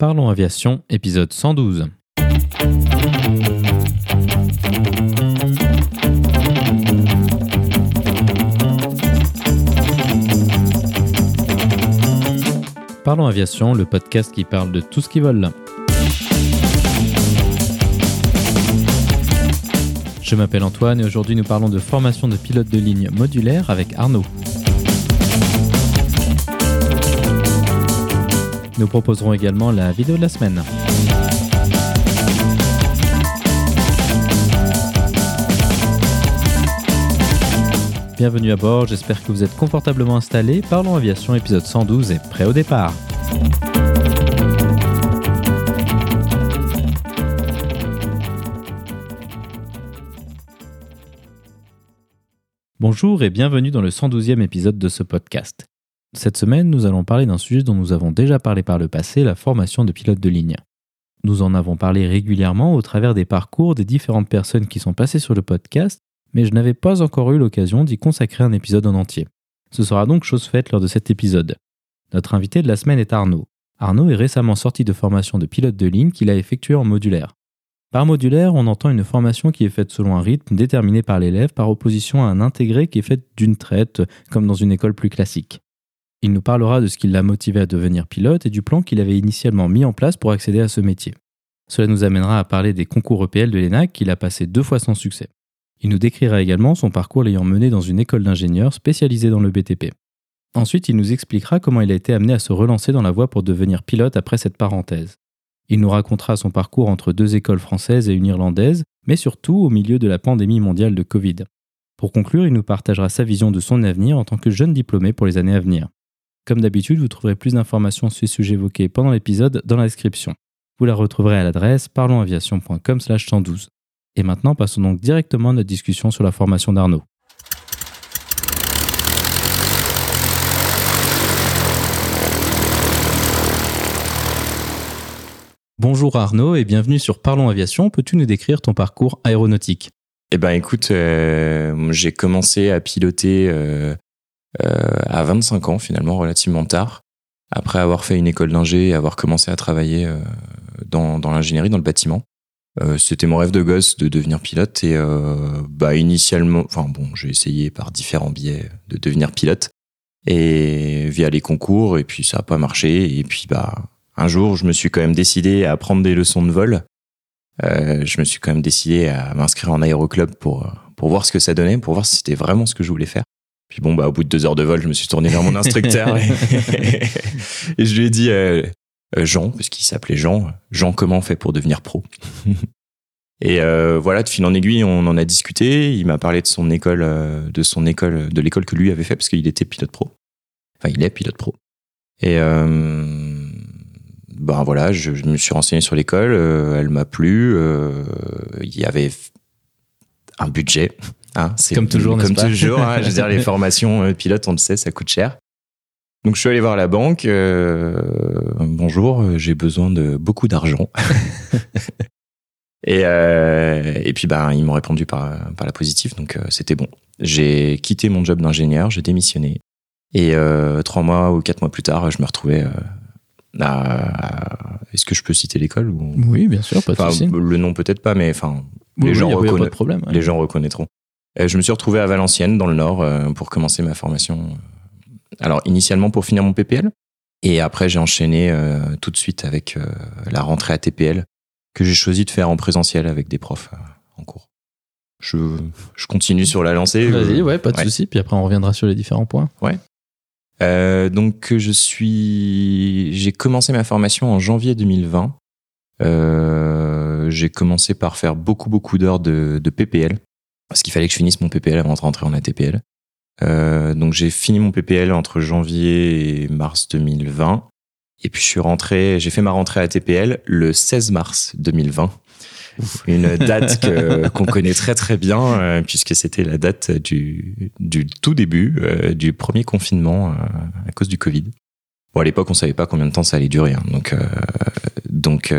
Parlons Aviation, épisode 112. Parlons Aviation, le podcast qui parle de tout ce qui vole. Je m'appelle Antoine et aujourd'hui nous parlons de formation de pilote de ligne modulaire avec Arnaud. Nous proposerons également la vidéo de la semaine. Bienvenue à bord, j'espère que vous êtes confortablement installés. Parlons Aviation épisode 112 est prêt au départ. Bonjour et bienvenue dans le 112e épisode de ce podcast. Cette semaine, nous allons parler d'un sujet dont nous avons déjà parlé par le passé, la formation de pilotes de ligne. Nous en avons parlé régulièrement au travers des parcours des différentes personnes qui sont passées sur le podcast, mais je n'avais pas encore eu l'occasion d'y consacrer un épisode en entier. Ce sera donc chose faite lors de cet épisode. Notre invité de la semaine est Arnaud. Arnaud est récemment sorti de formation de pilote de ligne qu'il a effectué en modulaire. Par modulaire, on entend une formation qui est faite selon un rythme déterminé par l'élève par opposition à un intégré qui est fait d'une traite, comme dans une école plus classique. Il nous parlera de ce qui l'a motivé à devenir pilote et du plan qu'il avait initialement mis en place pour accéder à ce métier. Cela nous amènera à parler des concours EPL de l'ENAC qu'il a passé deux fois sans succès. Il nous décrira également son parcours l'ayant mené dans une école d'ingénieurs spécialisée dans le BTP. Ensuite, il nous expliquera comment il a été amené à se relancer dans la voie pour devenir pilote après cette parenthèse. Il nous racontera son parcours entre deux écoles françaises et une irlandaise, mais surtout au milieu de la pandémie mondiale de Covid. Pour conclure, il nous partagera sa vision de son avenir en tant que jeune diplômé pour les années à venir. Comme d'habitude, vous trouverez plus d'informations sur les sujets évoqués pendant l'épisode dans la description. Vous la retrouverez à l'adresse parlonsaviation.com 112. Et maintenant, passons donc directement à notre discussion sur la formation d'Arnaud. Bonjour Arnaud et bienvenue sur Parlons Aviation. Peux-tu nous décrire ton parcours aéronautique? Eh ben écoute, euh, j'ai commencé à piloter euh, à 25 ans finalement, relativement tard, après avoir fait une école d'ingé et avoir commencé à travailler euh, dans, dans l'ingénierie, dans le bâtiment. Euh, c'était mon rêve de gosse de devenir pilote et bah initialement, enfin bon, j'ai essayé par différents biais de devenir pilote et via les concours et puis ça a pas marché et puis bah un jour je me suis quand même décidé à prendre des leçons de vol. Euh, je me suis quand même décidé à m'inscrire en aéroclub pour pour voir ce que ça donnait, pour voir si c'était vraiment ce que je voulais faire. Puis bon, bah, au bout de deux heures de vol, je me suis tourné vers mon instructeur et, et, je lui ai dit, euh, euh Jean, parce qu'il s'appelait Jean, Jean, comment on fait pour devenir pro? Et euh, voilà, de fil en aiguille, on en a discuté. Il m'a parlé de son école, de son école, de l'école que lui avait fait, parce qu'il était pilote pro. Enfin, il est pilote pro. Et euh, ben voilà, je, je, me suis renseigné sur l'école. Elle m'a plu. il y avait un budget Hein, c'est comme toujours, comme toujours. Hein, je veux dire, les formations euh, pilotes, on le sait, ça coûte cher. Donc je suis allé voir la banque. Euh, bonjour, euh, j'ai besoin de beaucoup d'argent. et, euh, et puis ben ils m'ont répondu par, par la positive, donc euh, c'était bon. J'ai quitté mon job d'ingénieur, j'ai démissionné. Et trois mois ou quatre mois plus tard, je me retrouvais à... Est-ce que je peux citer l'école ou... Oui, bien sûr, pas de enfin, Le nom peut-être pas, mais enfin, oui, les, gens, oui, reconna... pas de problème, les gens reconnaîtront. Je me suis retrouvé à Valenciennes, dans le Nord, euh, pour commencer ma formation. Alors, initialement pour finir mon PPL. Et après, j'ai enchaîné euh, tout de suite avec euh, la rentrée à TPL, que j'ai choisi de faire en présentiel avec des profs en cours. Je, je continue sur la lancée. Vas-y, ouais, pas de ouais. souci. Puis après, on reviendra sur les différents points. Ouais. Euh, donc, je suis. J'ai commencé ma formation en janvier 2020. Euh, j'ai commencé par faire beaucoup, beaucoup d'heures de, de PPL parce qu'il fallait que je finisse mon PPL avant de rentrer en ATPL. Euh, donc j'ai fini mon PPL entre janvier et mars 2020. Et puis je suis rentré, j'ai fait ma rentrée à ATPL le 16 mars 2020. Une date que, qu'on connaît très très bien euh, puisque c'était la date du, du tout début euh, du premier confinement euh, à cause du Covid. Bon à l'époque on savait pas combien de temps ça allait durer, hein, donc euh, donc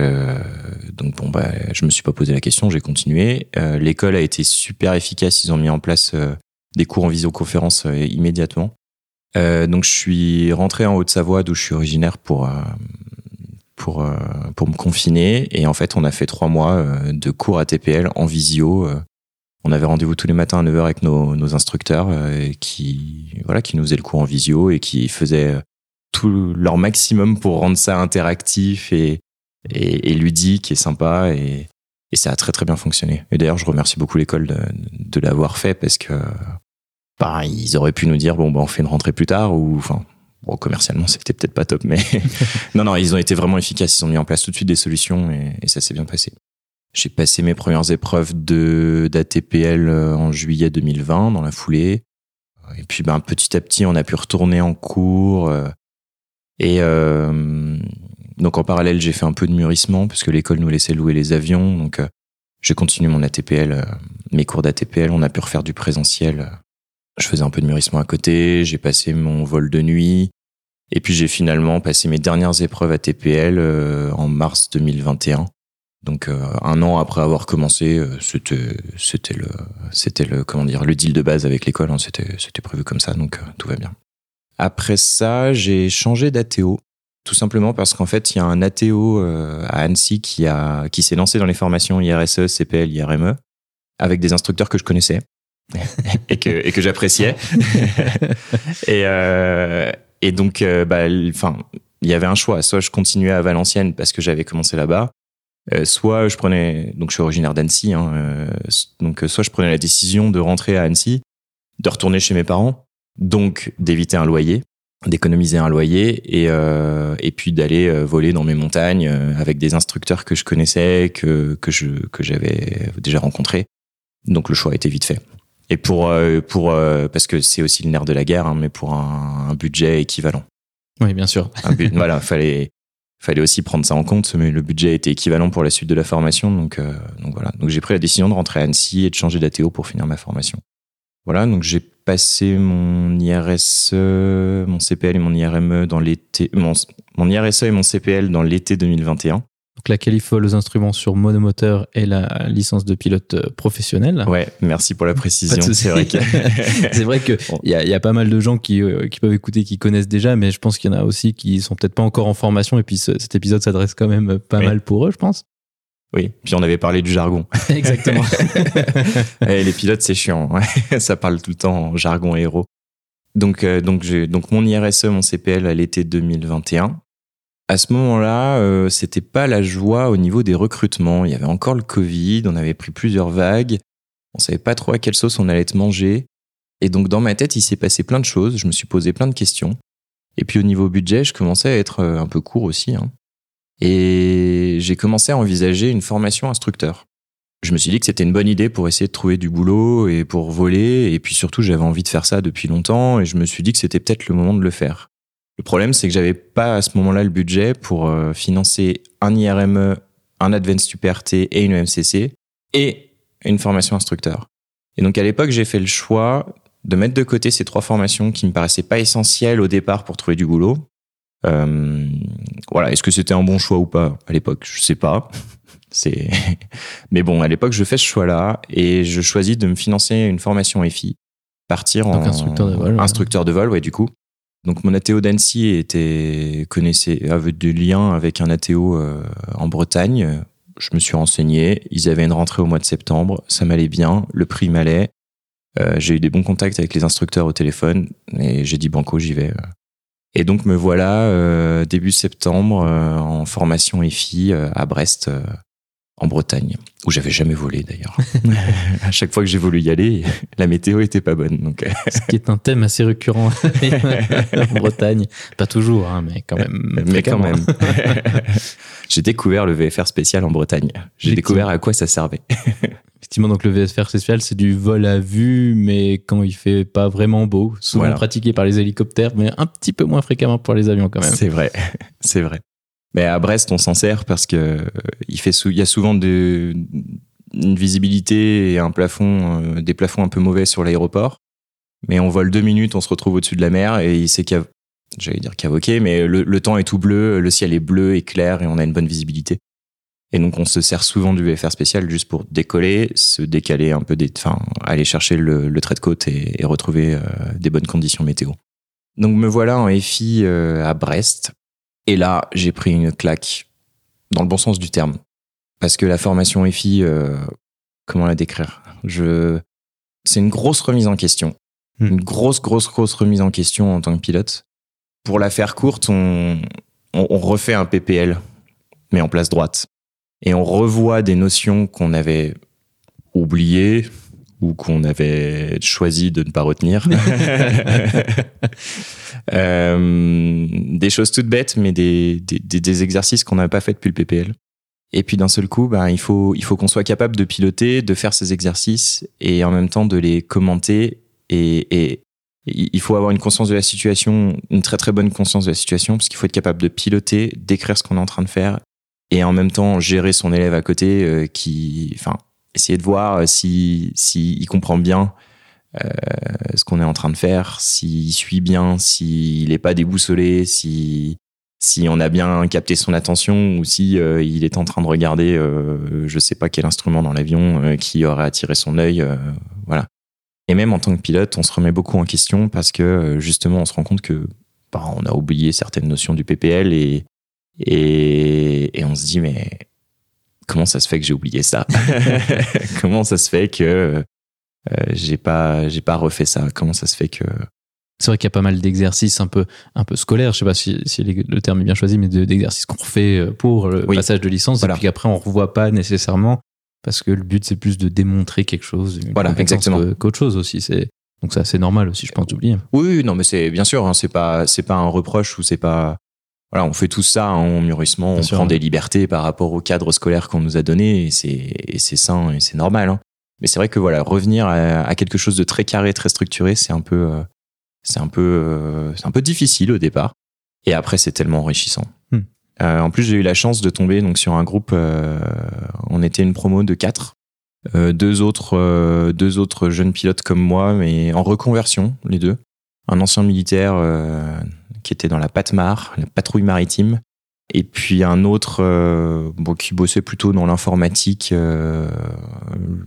donc bon bah je me suis pas posé la question, j'ai continué. L'école a été super efficace, ils ont mis en place des cours en visioconférence immédiatement. donc je suis rentré en Haute-Savoie d'où je suis originaire pour pour pour me confiner. Et en fait, on a fait trois mois de cours ATPL en visio. on avait rendez-vous tous les matins à 9h avec nos, nos instructeurs qui, voilà, qui nous faisaient le cours en visio et qui faisaient tout leur maximum pour rendre ça interactif et, et, et ludique et sympa. Et, et ça a très très bien fonctionné. Et d'ailleurs, je remercie beaucoup l'école de, de l'avoir fait parce que bah, ils auraient pu nous dire bon bah on fait une rentrée plus tard ou enfin bon commercialement c'était peut-être pas top mais non non ils ont été vraiment efficaces ils ont mis en place tout de suite des solutions et, et ça s'est bien passé. J'ai passé mes premières épreuves de d'ATPL euh, en juillet 2020 dans la foulée et puis ben petit à petit on a pu retourner en cours euh, et euh, donc en parallèle j'ai fait un peu de mûrissement parce que l'école nous laissait louer les avions. Donc euh, j'ai continué mon ATPL, euh, mes cours d'ATPL, on a pu refaire du présentiel je faisais un peu de mûrissement à côté, j'ai passé mon vol de nuit, et puis j'ai finalement passé mes dernières épreuves à TPL euh, en mars 2021. Donc un an après avoir commencé, c'était c'était le le comment dire le deal de base avec l'école, hein, c'était c'était prévu comme ça, donc tout va bien. Après ça, j'ai changé d'ATO, tout simplement parce qu'en fait, il y a un ATO à Annecy qui a qui s'est lancé dans les formations IRSE, CPL, IRME avec des instructeurs que je connaissais et que, et que j'appréciais. et, euh, et donc, euh, bah, enfin, il y avait un choix. Soit je continuais à Valenciennes parce que j'avais commencé là-bas, euh, soit je prenais, donc je suis originaire d'Annecy, hein, euh, donc soit je prenais la décision de rentrer à Annecy, de retourner chez mes parents, donc d'éviter un loyer, d'économiser un loyer et, euh, et puis d'aller voler dans mes montagnes avec des instructeurs que je connaissais, que, que je que j'avais déjà rencontrés. Donc le choix a été vite fait et pour euh, pour euh, parce que c'est aussi le nerf de la guerre, hein, mais pour un, un, budget équivalent. Oui, bien sûr. Un but, voilà, fallait fallait aussi prendre ça en compte, mais le budget était équivalent pour la suite de la formation, donc euh, donc voilà. Donc j'ai pris la décision de rentrer à Annecy et de changer d'ATO pour finir ma formation. Voilà, donc j'ai passé mon IRSE, mon CPL et mon IRME dans l'été, mon, mon IRSE et mon CPL dans l'été 2021. Donc la qualif aux instruments sur monomoteur et la licence de pilote euh, professionnel. Ouais, merci pour la précision. C'est vrai qu'il c'est vrai que il y, a, y a pas mal de gens qui, euh, qui peuvent écouter, qui connaissent déjà, mais je pense qu'il y en a aussi qui sont peut-être pas encore en formation et puis ce, cet épisode s'adresse quand même pas oui. mal pour eux, je pense. Oui, puis on avait parlé du jargon. Exactement. et les pilotes, c'est chiant. Ouais. Ça parle tout le temps en jargon héros. Donc, euh, donc, j'ai donc mon IRSE, mon CPL à l'été 2021 à ce moment-là, euh, c'était pas la joie au niveau des recrutements. Il y avait encore le Covid, on avait pris plusieurs vagues, on savait pas trop à quelle sauce on allait être mangé. Et donc dans ma tête, il s'est passé plein de choses, je me suis posé plein de questions. Et puis au niveau budget, je commençais à être euh, un peu court aussi. Hein. Et j'ai commencé à envisager une formation instructeur. Je me suis dit que c'était une bonne idée pour essayer de trouver du boulot et pour voler. Et puis surtout, j'avais envie de faire ça depuis longtemps et je me suis dit que c'était peut-être le moment de le faire. Le problème, c'est que j'avais pas à ce moment-là le budget pour euh, financer un IRME, un Advanced UPRT et une EMCC et une formation instructeur. Et donc à l'époque, j'ai fait le choix de mettre de côté ces trois formations qui me paraissaient pas essentielles au départ pour trouver du boulot. Euh, voilà, est-ce que c'était un bon choix ou pas à l'époque? Je sais pas. C'est, mais bon, à l'époque, je fais ce choix-là et je choisis de me financer une formation FI, partir donc en instructeur de vol, instructeur de vol, ouais, du coup, donc mon ATO d'Annecy était connaissait avait des liens avec un ATO euh, en Bretagne. Je me suis renseigné. Ils avaient une rentrée au mois de septembre. Ça m'allait bien. Le prix m'allait. Euh, j'ai eu des bons contacts avec les instructeurs au téléphone et j'ai dit banco, j'y vais. Et donc me voilà euh, début septembre euh, en formation EFI euh, à Brest en Bretagne, où j'avais jamais volé d'ailleurs. à chaque fois que j'ai voulu y aller, la météo était pas bonne. Donc... Ce qui est un thème assez récurrent en Bretagne. Pas toujours, hein, mais quand même. Mais quand même. j'ai découvert le VFR spécial en Bretagne. J'ai découvert à quoi ça servait. Effectivement, donc le VFR spécial, c'est du vol à vue, mais quand il fait pas vraiment beau, souvent voilà. pratiqué par les hélicoptères, mais un petit peu moins fréquemment pour les avions quand même. C'est vrai, c'est vrai. Mais à Brest, on s'en sert parce que il fait il y a souvent de, une visibilité et un plafond, euh, des plafonds un peu mauvais sur l'aéroport. Mais on vole deux minutes, on se retrouve au-dessus de la mer et il sait qu'il j'allais dire qu'avoqué, mais le, temps est tout bleu, le ciel est bleu et clair et on a une bonne visibilité. Et donc on se sert souvent du VFR spécial juste pour décoller, se décaler un peu, des, enfin aller chercher le, trait de côte et, et retrouver euh, des bonnes conditions météo. Donc me voilà en FI euh, à Brest et là, j'ai pris une claque dans le bon sens du terme. Parce que la formation EFI, comment la décrire? Je, c'est une grosse remise en question, hmm. une grosse, grosse, grosse remise en question en tant que pilote. Pour la faire courte, on, on refait un PPL, mais en place droite, et on revoit des notions qu'on avait oubliées, ou qu'on avait choisi de ne pas retenir. euh, des choses toutes bêtes, mais des, des, des exercices qu'on n'avait pas fait depuis le PPL. Et puis d'un seul coup, ben, il faut, il faut qu'on soit capable de piloter, de faire ces exercices et en même temps de les commenter. Et, et il faut avoir une conscience de la situation, une très très bonne conscience de la situation, parce qu'il faut être capable de piloter, d'écrire ce qu'on est en train de faire et en même temps gérer son élève à côté euh, qui, enfin, essayer de voir euh, si, si il comprend bien euh, ce qu'on est en train de faire, s'il suit bien, s'il n'est pas déboussolé, si si on a bien capté son attention ou si euh, il est en train de regarder euh, je sais pas quel instrument dans l'avion qui aurait attiré son œil voilà. Et même en tant que pilote on se remet beaucoup en question parce que justement on se rend compte que bah, on a oublié certaines notions du PPL et et on se dit mais comment ça se fait que j'ai oublié ça Comment ça se fait que euh, j'ai pas j'ai pas refait ça? Comment ça se fait que c'est vrai qu'il y a pas mal d'exercices un peu un peu scolaires, je sais pas si, si le terme est bien choisi, mais d'exercices qu'on refait euh, pour le passage de licence. Et puis qu'après on revoit pas nécessairement parce que le but c'est plus de démontrer quelque chose, voilà, exactement, qu'autre chose aussi. C'est donc c'est assez normal aussi, je pense, d'oublier. Oui, non, mais c'est bien sûr, hein, c'est pas c'est pas un reproche ou c'est pas voilà, on fait tout ça en mûrissement, on prend des libertés par rapport au cadre scolaire qu'on nous a donné et c'est sain et c'est normal. Hein. Mais c'est vrai que voilà, revenir à, quelque chose de très carré, très structuré, c'est un peu euh, c'est un peu euh, c'est un peu difficile au départ et après c'est tellement enrichissant. Hmm. Euh, en plus, j'ai eu la chance de tomber donc sur un groupe. on était une promo de quatre, deux autres deux autres jeunes pilotes comme moi, mais en reconversion les deux. Un ancien militaire qui était dans la PATMAR, la patrouille maritime, et puis un autre euh, bon, qui bossait plutôt dans l'informatique, euh,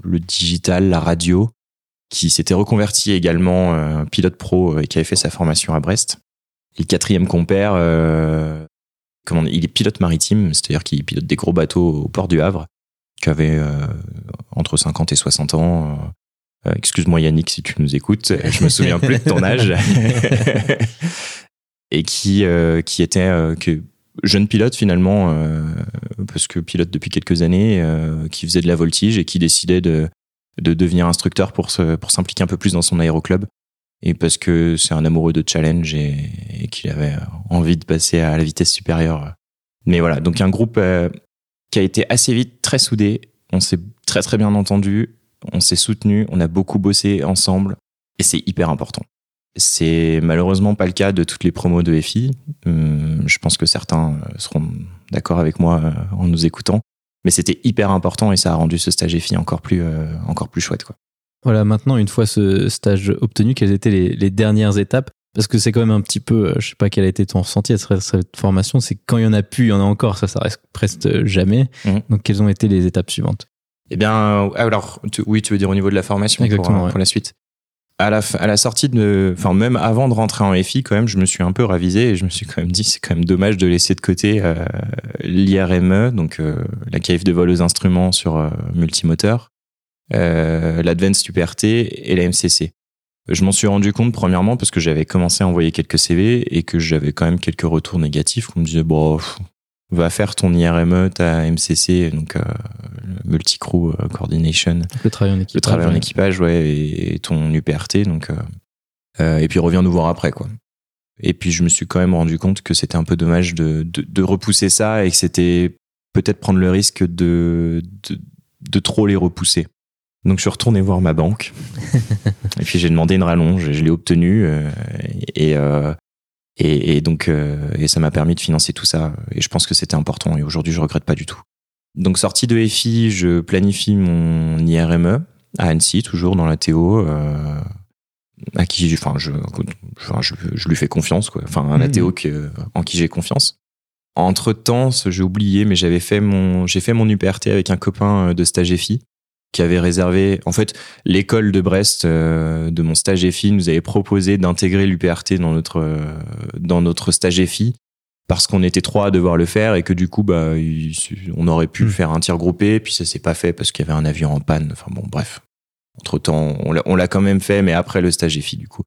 le digital, la radio, qui s'était reconverti également euh, pilote pro et qui avait fait sa formation à Brest. Et le quatrième compère, il est pilote maritime, c'est-à-dire qu'il pilote des gros bateaux au port du Havre, qui avait entre 50 et 60 ans. Excuse-moi Yannick si tu nous écoutes, je me souviens plus de ton âge. et qui euh, qui était euh, que jeune pilote finalement euh, parce que pilote depuis quelques années qui faisait de la voltige et qui décidait de de devenir instructeur pour se, pour s'impliquer un peu plus dans son aéroclub et parce que c'est un amoureux de challenge et, et qu'il avait envie de passer à la vitesse supérieure. Mais voilà, donc un groupe qui a été assez vite très soudé, on s'est très très bien entendu, on s'est soutenu, on a beaucoup bossé ensemble et c'est hyper important. C'est malheureusement pas le cas de toutes les promos de FI. Hum, je pense que certains euh, seront d'accord avec moi euh, en nous écoutant. Mais c'était hyper important et ça a rendu ce stage FI encore plus, euh, encore plus chouette. Quoi. Voilà, maintenant, une fois ce stage obtenu, quelles étaient les, dernières étapes? Parce que c'est quand même un petit peu, je sais pas quel a été ton ressenti à cette formation, c'est quand il y en a plus, il y en a encore, ça, ça reste presque jamais. Mmh. Donc, quelles ont été les étapes suivantes? Eh bien, alors, oui, tu veux dire au niveau de la formation Exactement, pour la suite à la, à la sortie de, enfin même avant de rentrer en FI, quand même, je me suis un peu ravisé et je me suis quand même dit c'est quand même dommage de laisser de côté euh, l'IRME, donc euh, la cave de vol aux instruments sur euh, multimoteur, euh, l'Advanced UPRT et la MCC. Je m'en suis rendu compte premièrement parce que j'avais commencé à envoyer quelques CV et que j'avais quand même quelques retours négatifs. On me disait bon, va faire ton IRME, ta MCC, donc euh, multi-crew euh, coordination. Le travail en équipage. Le travail en équipage, ouais, et, ton UPRT, donc euh, euh, et puis reviens nous voir après, quoi. Et puis je me suis quand même rendu compte que c'était un peu dommage de, de, de repousser ça et que c'était peut-être prendre le risque de, de, de trop les repousser. Donc je suis retourné voir ma banque et puis j'ai demandé une rallonge, je l'ai obtenue et, euh, et, et donc, euh, et ça m'a permis de financer tout ça. Et je pense que c'était important. Et aujourd'hui, je regrette pas du tout. Donc, sortie de FI, je planifie mon IRME à Annecy, toujours dans la Théo. Euh, à qui, enfin, je, je, je, lui fais confiance, quoi. Enfin, un mmh. Que, en qui j'ai confiance. Entre temps, j'ai oublié, mais j'avais fait mon, j'ai fait mon UPRT avec un copain euh, de stage FI qui avait réservé. En fait, l'école de Brest euh, de mon stage EFI nous avait proposé d'intégrer l'UPRT dans notre euh, dans notre stage EFI parce qu'on était trois à devoir le faire et que du coup, bah, on aurait pu Hmm. faire un tir groupé, puis ça s'est pas fait parce qu'il y avait un avion en panne. Enfin bon, bref. Entre temps, on l'a- on l'a quand même fait, mais après le stage fini du coup.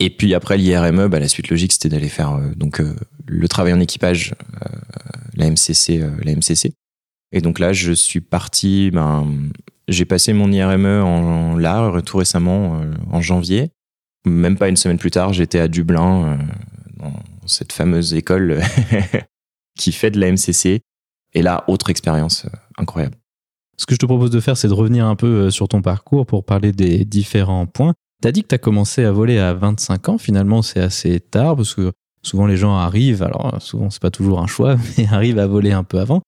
Et puis après l'IRME, bah, la suite logique c'était d'aller faire euh, donc euh, le travail en équipage, euh, la MCC, euh, la MCC. Et donc là, je suis parti. Ben, j'ai passé mon IRME en, là tout récemment euh, en janvier. Même pas une semaine plus tard, j'étais à Dublin euh, dans cette fameuse école qui fait de la MCC. Et là, autre expérience euh, incroyable. Ce que je te propose de faire, c'est de revenir un peu sur ton parcours pour parler des différents points. T'as dit que t'as commencé à voler à 25 ans. Finalement, c'est assez tard parce que souvent les gens arrivent, alors souvent c'est pas toujours un choix, mais arrivent à voler un peu avant.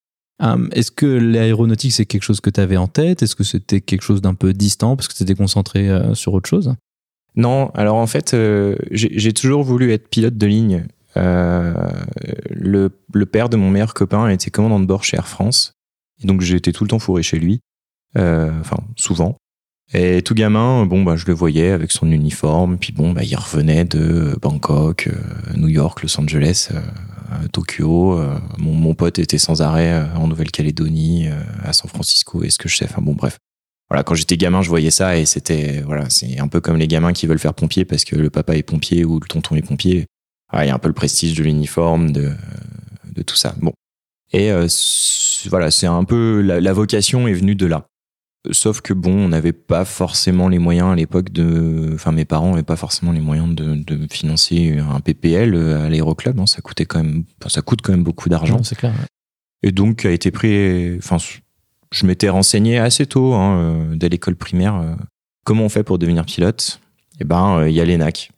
Hum, Est-ce que l'aéronautique, c'est quelque chose que tu avais en tête? Est-ce que c'était quelque chose d'un peu distant parce que tu étais concentré euh, sur autre chose? Non, alors en fait, euh, j'ai toujours voulu être pilote de ligne. Euh, le, père de mon meilleur copain était commandant de bord chez Air France. Et donc j'étais tout le temps fourré chez lui. Enfin, souvent. Et tout gamin, bon, bah, je le voyais avec son uniforme. Puis bon, bah, il revenait de Bangkok, New York, Los Angeles, Tokyo. Euh, mon, pote était sans arrêt euh, en Nouvelle-Calédonie, euh, à San Francisco, et ce que je sais. Enfin bon, bref. Voilà, quand j'étais gamin, je voyais ça et c'était voilà, c'est un peu comme les gamins qui veulent faire pompier parce que le papa est pompier ou le tonton est pompier. Il y a un peu le prestige de l'uniforme, de, de tout ça. Bon. Et euh, voilà, c'est un peu la vocation est venue de là. Sauf que bon, on n'avait pas forcément les moyens à l'époque de. Enfin, mes parents n'avaient pas forcément les moyens de, de financer un PPL à l'aéroclub. hein. Ça coûtait quand même. enfin, ça coûte quand même beaucoup d'argent. C'est clair. ouais. Et donc a été pris. Enfin, je m'étais renseigné assez tôt, hein, euh, dès l'école primaire. euh, comment on fait pour devenir pilote? Eh ben, euh, il y a l'ENAC.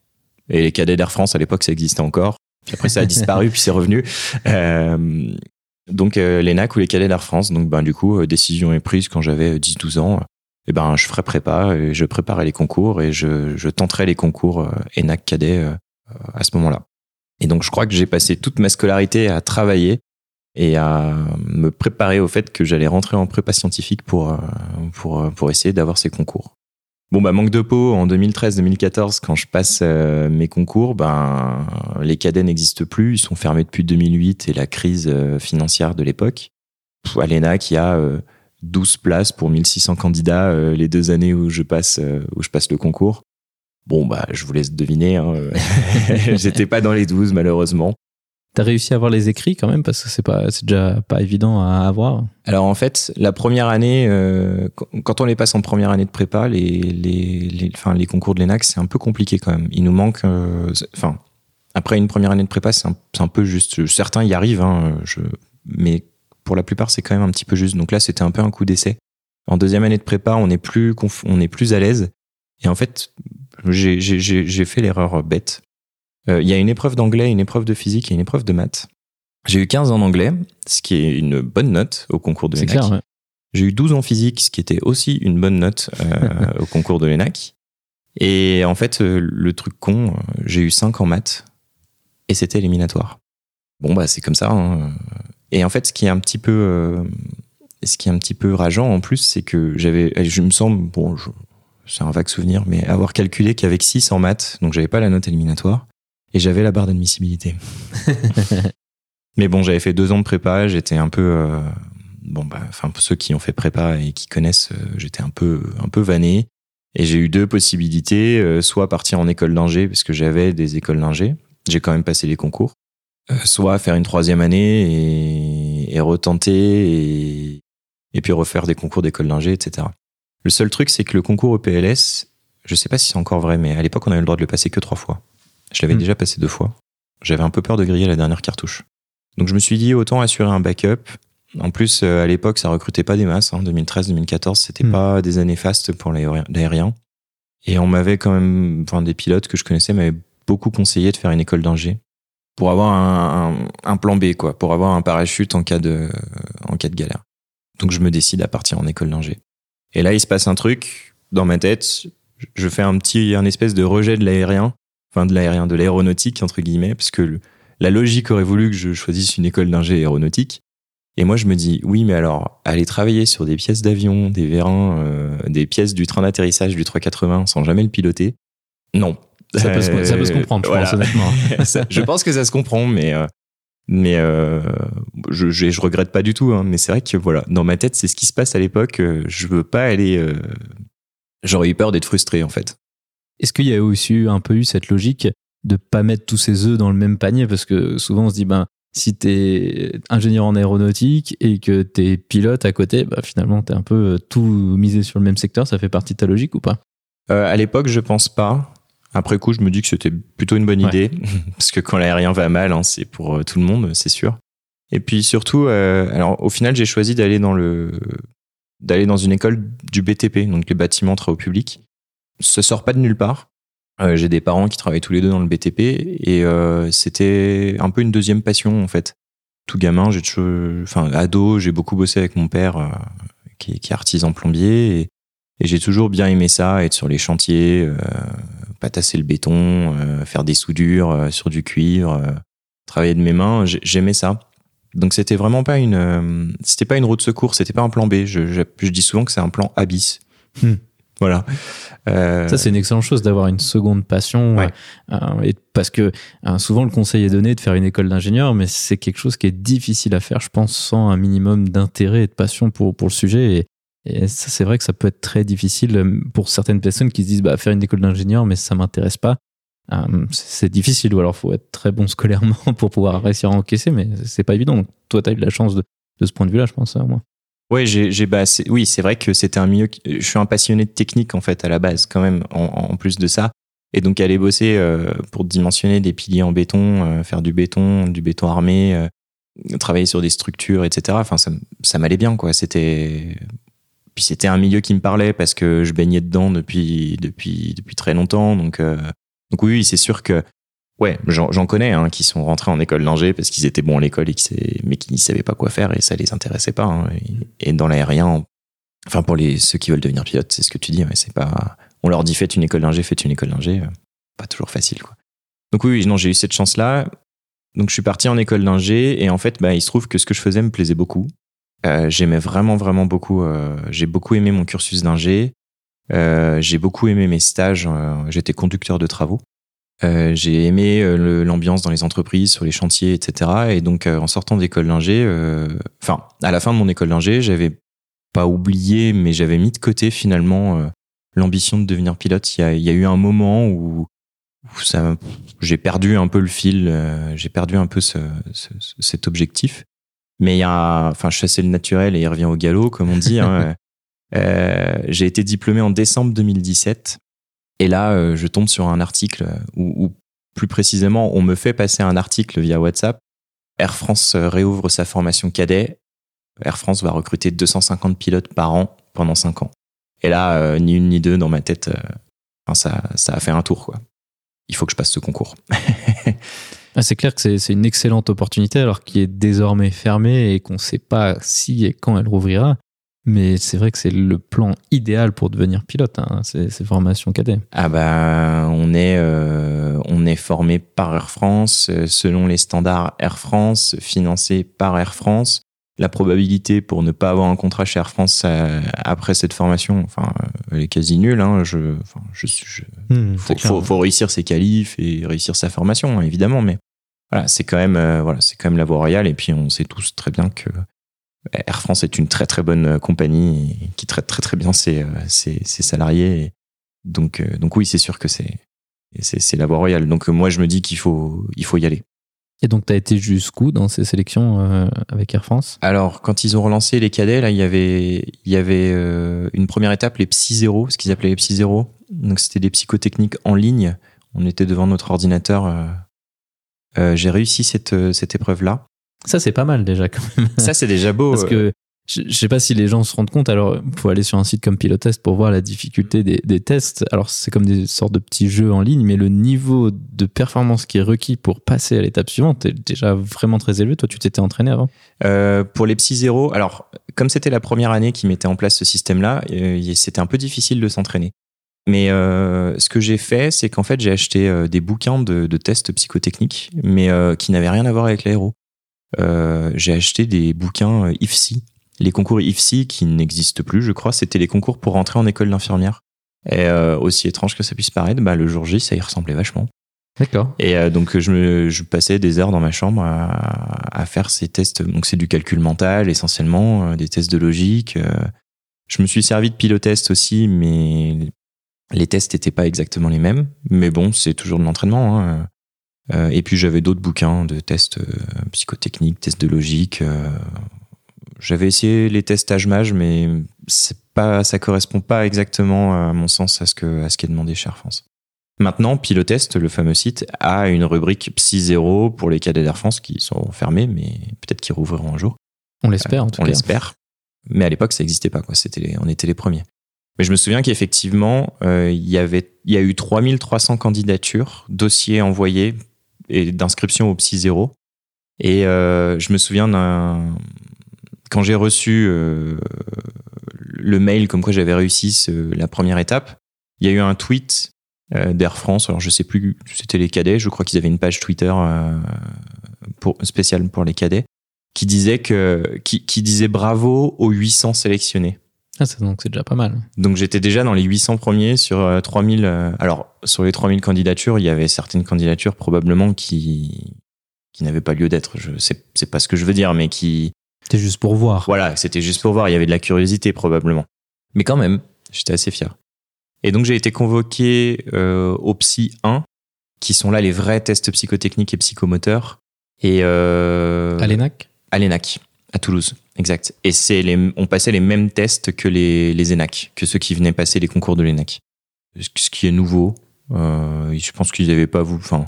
Et les cadets d'Air France, à l'époque, ça existait encore. Puis après, ça a disparu, puis c'est revenu. Euh, donc, euh, l'ENAC ou les cadets d'Air France. Donc, ben, du coup, euh, décision est prise quand j'avais 10-12 ans. Eh ben, je ferai prépa, et je préparais les concours et je, je tenterai les concours euh, ENAC cadet euh, à ce moment-là. Et donc, je crois que j'ai passé toute ma scolarité à travailler et à me préparer au fait que j'allais rentrer en prépa scientifique pour, euh, pour, euh, pour essayer d'avoir ces concours. Bon, bah, manque de peau, en 2013-2014, quand je passe euh, mes concours, ben, les cadets n'existent plus, ils sont fermés depuis 2008 et la crise euh, financière de l'époque. Il y a euh, 12 places pour 1600 candidats euh, les deux années où je passe, euh, où le concours. Bon, bah, je vous laisse deviner, hein, euh, j'étais pas dans les 12, malheureusement. T'as réussi à avoir les écrits quand même parce que c'est pas, c'est déjà pas évident à avoir. Alors en fait, la première année, euh, quand- on les passe en première année de prépa, les, les, enfin, les concours de l'ENAC, c'est un peu compliqué quand même. Il nous manque, euh, après une première année de prépa, c'est un, un peu juste. Certains y arrivent, hein, je, mais pour la plupart, c'est quand même un petit peu juste. Donc là, c'était un peu un coup d'essai. En deuxième année de prépa, on est plus, on est plus à l'aise. Et en fait, j'ai fait l'erreur bête. Euh, Il y a une épreuve d'anglais, une épreuve de physique et une épreuve de maths. J'ai eu 15 en anglais, ce qui est une bonne note au concours de l'ENAC. clair. ouais. J'ai eu 12 en physique, ce qui était aussi une bonne note euh, au concours de l'ENAC. Et en fait, euh, le truc con, j'ai eu 5 en maths et c'était éliminatoire. Bon, bah, c'est comme ça. hein. Et en fait, ce qui est un petit peu, euh, ce qui est un petit peu rageant en plus, c'est que j'avais, je me semble, bon, c'est un vague souvenir, mais avoir calculé qu'avec 6 en maths, donc j'avais pas la note éliminatoire, et j'avais la barre d'admissibilité. mais bon, j'avais fait deux ans de prépa, j'étais un peu, euh, bon bah, enfin pour ceux qui ont fait prépa et qui connaissent, euh, j'étais un peu, un peu vanné. Et j'ai eu deux possibilités, euh, soit partir en école d'ingé parce que j'avais des écoles d'ingé, j'ai quand même passé les concours, soit faire une troisième année et, et retenter et, puis refaire des concours d'école d'ingé, etc. Le seul truc, c'est que le concours EPLS, je sais pas si c'est encore vrai, mais à l'époque, on avait le droit de le passer que trois fois. Je l'avais Hmm. déjà passé deux fois. J'avais un peu peur de griller la dernière cartouche. Donc je me suis dit, autant assurer un backup. En plus, euh, à l'époque, ça recrutait pas des masses. Hein. 2013-2014, c'était Hmm. pas des années fastes pour l'aérien- l'aérien. Et on m'avait quand même, enfin, des pilotes que je connaissais m'avaient beaucoup conseillé de faire une école d'ingé pour avoir un, un- un plan B, quoi, pour avoir un parachute en cas de, en cas de galère. Donc je me décide à partir en école d'ingé. Et là, il se passe un truc dans ma tête. Je fais un petit, un espèce de rejet de l'aérien, enfin de l'aérien, de l'aéronautique entre guillemets, parce que le- la logique aurait voulu que je choisisse une école d'ingé aéronautique. Et moi, je me dis, oui, mais alors, aller travailler sur des pièces d'avion, des vérins, euh, des pièces du train d'atterrissage du 380 sans jamais le piloter, non. Ça peut, se, ça peut se Euh, comprendre, je voilà. pense, honnêtement. Ça- je pense que ça se comprend, mais euh, Mais je, je, je, regrette pas du tout. Hein, mais c'est vrai que voilà, dans ma tête, c'est ce qui se passe à l'époque. Je veux pas aller. J'aurais eu peur d'être frustré en fait. Est-ce qu'il y a aussi un peu eu cette logique de pas mettre tous ses œufs dans le même panier? Parce que souvent on se dit ben si tu es ingénieur en aéronautique et que tu es pilote à côté, bah finalement tu es un peu tout misé sur le même secteur, ça fait partie de ta logique ou pas? Euh, À l'époque, je pense pas. Après coup, je me dis que c'était plutôt une bonne idée parce que quand l'aérien va mal, hein, c'est pour euh, tout le monde, c'est sûr. Et puis surtout, euh, alors au final, j'ai choisi d'aller dans le d'aller dans une école du BTP, donc les bâtiments travaux publics. Ça sort pas de nulle part. Euh, j'ai des parents qui travaillent tous les deux dans le BTP et euh, c'était un peu une deuxième passion en fait. Tout gamin, j'ai enfin ado, j'ai beaucoup bossé avec mon père euh, qui, est, artisan plombier et, j'ai toujours bien aimé ça, être sur les chantiers, euh, patasser le béton, faire des soudures sur du cuivre, travailler de mes mains. J'aimais ça. Donc c'était vraiment pas une, c'était pas une route de secours, c'était pas un plan B. Je, je, je dis souvent que c'est un plan Abyss. Hmm. Voilà. Euh... Ça, c'est une excellente chose d'avoir une seconde passion. Ouais. Euh, et parce que euh, souvent, le conseil est donné de faire une école d'ingénieur, mais c'est quelque chose qui est difficile à faire, je pense, sans un minimum d'intérêt et de passion pour, pour le sujet. Et, et ça, c'est vrai que ça peut être très difficile euh, pour certaines personnes qui se disent bah, faire une école d'ingénieur, mais ça m'intéresse pas. Euh, c'est difficile, ou alors faut être très bon scolairement pour pouvoir réussir à encaisser, mais c'est pas évident. Donc, toi, tu as eu de la chance de, de ce point de vue-là, je pense, moi. Ouais, bah, oui, c'est vrai que c'était un milieu. Je suis un passionné de technique en fait à la base, quand même. En, en plus de ça, et donc aller bosser euh, pour dimensionner des piliers en béton, euh, faire du béton, du béton armé, euh, travailler sur des structures, etc. Enfin, ça, ça m'allait bien, quoi. C'était puis c'était un milieu qui me parlait parce que je baignais dedans depuis depuis depuis très longtemps. Donc donc oui, c'est sûr que Ouais, j'en connais hein, qui sont rentrés en école d'ingé parce qu'ils étaient bons à l'école et qui mais qui savaient pas quoi faire et ça les intéressait pas. Hein. Et, dans l'aérien, enfin pour ceux qui veulent devenir pilote, c'est ce que tu dis. c'est pas, on leur dit faites une école d'ingé, faites une école d'ingé, euh, pas toujours facile quoi. Donc oui, non, j'ai eu cette chance là. Donc je suis parti en école d'ingé et en fait, bah, il se trouve que ce que je faisais me plaisait beaucoup. Euh, J'aimais vraiment vraiment beaucoup. Euh, j'ai beaucoup aimé mon cursus d'ingé. J'ai beaucoup aimé mes stages. J'étais conducteur de travaux. Euh, j'ai aimé euh, l'ambiance dans les entreprises, sur les chantiers, etc. Et donc, euh, en sortant d'école d'ingé, enfin, à la fin de mon école d'ingé, j'avais pas oublié, mais j'avais mis de côté finalement l'ambition de devenir pilote. Il y a, y a, eu un moment où, où ça, j'ai perdu un peu le fil, j'ai perdu un peu ce, ce, cet objectif. Mais il y a, enfin, chasser le naturel et il revient au galop, comme on dit. Hein. j'ai été diplômé en décembre 2017 et là, euh, je tombe sur un article où, plus précisément, on me fait passer un article via WhatsApp. Air France euh, réouvre sa formation cadet. Air France va recruter 250 pilotes par an pendant 5 ans. Et là, euh, ni une ni deux dans ma tête, ça, ça a fait un tour. Quoi. Il faut que je passe ce concours. ah, c'est clair que c'est une excellente opportunité alors qui est désormais fermée et qu'on ne sait pas si et quand elle rouvrira. Mais c'est vrai que c'est le plan idéal pour devenir pilote, hein, ces, formations cadet. Ah bah on est euh, on est formé par Air France euh, selon les standards Air France, financé par Air France. La probabilité pour ne pas avoir un contrat chez Air France euh, après cette formation, enfin, elle est quasi nulle. Hein, je, enfin, je, je hmm, faut, faut, faut, réussir ses qualifs et réussir sa formation, évidemment. Mais voilà, c'est quand même voilà, c'est quand même la voie royale. Et puis on sait tous très bien que Air France est une très très bonne euh, compagnie qui traite très très bien ses, euh, ses, ses salariés. Donc, euh, donc oui, c'est sûr que c'est, c'est, la voie royale. Donc moi, je me dis qu'il faut, il faut y aller. Et donc, tu as été jusqu'où dans ces sélections avec Air France? Alors, quand ils ont relancé les cadets, là, il y avait, il y avait une première étape, les Psy 0, ce qu'ils appelaient les Psy 0. Donc, c'était des psychotechniques en ligne. On était devant notre ordinateur. j'ai réussi cette, cette épreuve-là. Ça, c'est pas mal déjà quand même. Ça, c'est déjà beau. Parce que je, sais pas si les gens se rendent compte. Alors, il faut aller sur un site comme Pilotest pour voir la difficulté des, des tests. Alors, c'est comme des sortes de petits jeux en ligne, mais le niveau de performance qui est requis pour passer à l'étape suivante est déjà vraiment très élevé. Toi, tu t'étais entraîné avant? Euh, Pour les zéros, alors, comme c'était la première année qui mettait en place ce système-là, euh, c'était un peu difficile de s'entraîner. Mais euh, ce que j'ai fait, c'est qu'en fait, j'ai acheté euh, des bouquins de, de, tests psychotechniques, mais euh, qui n'avaient rien à voir avec l'aéro. Euh, j'ai acheté des bouquins euh, IFSI. Les concours IFSI qui n'existent plus, je crois, c'était les concours pour rentrer en école d'infirmière. Et euh, aussi étrange que ça puisse paraître, bah, le jour J, ça y ressemblait vachement. D'accord. Et euh, donc je, me, je passais des heures dans ma chambre à, à faire ces tests. Donc c'est du calcul mental essentiellement, euh, des tests de logique. euh. Je me suis servi de pilotest aussi, mais les tests n'étaient pas exactement les mêmes. Mais bon, c'est toujours de l'entraînement. hein. Euh, et puis j'avais d'autres bouquins de tests euh, psychotechniques, tests de logique. euh. J'avais essayé les tests âge-mage, mais c'est pas, ça correspond pas exactement, à mon sens, à ce, que, à ce qui est demandé chez Air France. Maintenant, Pilotest, le fameux site, a une rubrique Psy 0 pour les cadets d'Air France qui sont fermés, mais peut-être qu'ils rouvriront un jour. On l'espère en tout on cas. l'espère. Mais à l'époque, ça n'existait pas. Quoi. C'était les- on était les premiers. Mais je me souviens qu'effectivement, euh, il y avait, il y a eu 3300 candidatures, dossiers envoyés et d'inscription au Psy 0. Et euh, je me souviens d'un. Quand j'ai reçu euh, le mail comme quoi j'avais réussi ce- la première étape, il y a eu un tweet euh, d'Air France. Alors je sais plus, c'était les cadets. Je crois qu'ils avaient une page Twitter euh, pour, spéciale pour les cadets qui disait que qui, qui disait bravo aux 800 sélectionnés. Ah, donc c'est déjà pas mal. Donc j'étais déjà dans les 800 premiers sur euh, 3000 euh, alors sur les 3000 candidatures, il y avait certaines candidatures probablement qui qui n'avaient pas lieu d'être. Je sais c'est pas ce que je veux dire mais qui C'est juste pour voir. voilà, c'était juste pour voir, il y avait de la curiosité probablement. Mais quand même, j'étais assez fier. Et donc j'ai été convoqué euh, au Psy 1 qui sont là les vrais tests psychotechniques et psychomoteurs et euh, À l'ENAC? à l'ENAC, à Toulouse, exact. Et c'est les, on passait les mêmes tests que les, les ENAC, que ceux qui venaient passer les concours de l'ENAC. Ce qui est nouveau, euh, je pense qu'ils n'avaient pas voulu, enfin,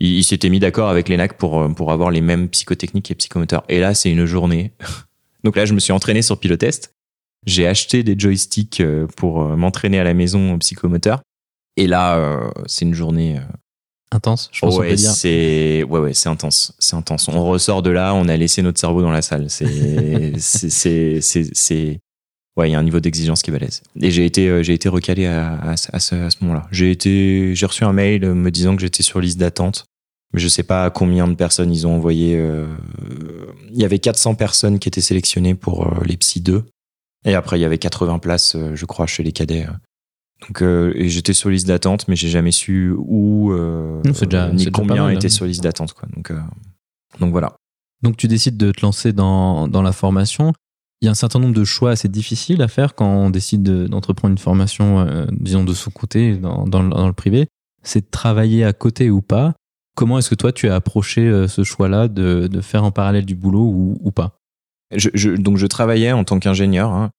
ils, s'étaient mis d'accord avec l'ENAC pour, euh, pour avoir les mêmes psychotechniques et psychomoteurs. Et là, c'est une journée. Donc là, je me suis entraîné sur Pilotest. J'ai acheté des joysticks euh, pour euh, m'entraîner à la maison au psychomoteur. Et là, c'est une journée Intense, je pense qu'on ouais, c'est ouais, ouais, c'est intense, c'est intense. On ressort de là, on a laissé notre cerveau dans la salle. C'est c'est c'est ouais, il y a un niveau d'exigence qui est balèze. Et j'ai été euh, j'ai été recalé à à, ce- à ce, à ce moment-là. J'ai été j'ai reçu un mail me disant que j'étais sur liste d'attente. Mais je sais pas combien de personnes ils ont envoyé. euh, Il y avait 400 personnes qui étaient sélectionnées pour euh, les Psy 2. Et après, il y avait 80 places, euh, je crois, chez les cadets. Donc, euh, et j'étais sur liste d'attente, mais j'ai jamais su où euh, Non, déjà- ni combien mal, étaient hein. sur liste d'attente. Quoi. Donc, euh, donc voilà. Donc tu décides de te lancer dans, dans la formation. Il y a un certain nombre de choix assez difficiles à faire quand on décide de- d'entreprendre une formation, disons, de son côté, dans, dans le, dans le privé. C'est de travailler à côté ou pas. Comment est-ce que toi, tu as approché ce choix-là de, de faire en parallèle du boulot ou, ou pas? Je, je- donc je travaillais en tant qu'ingénieur. hein.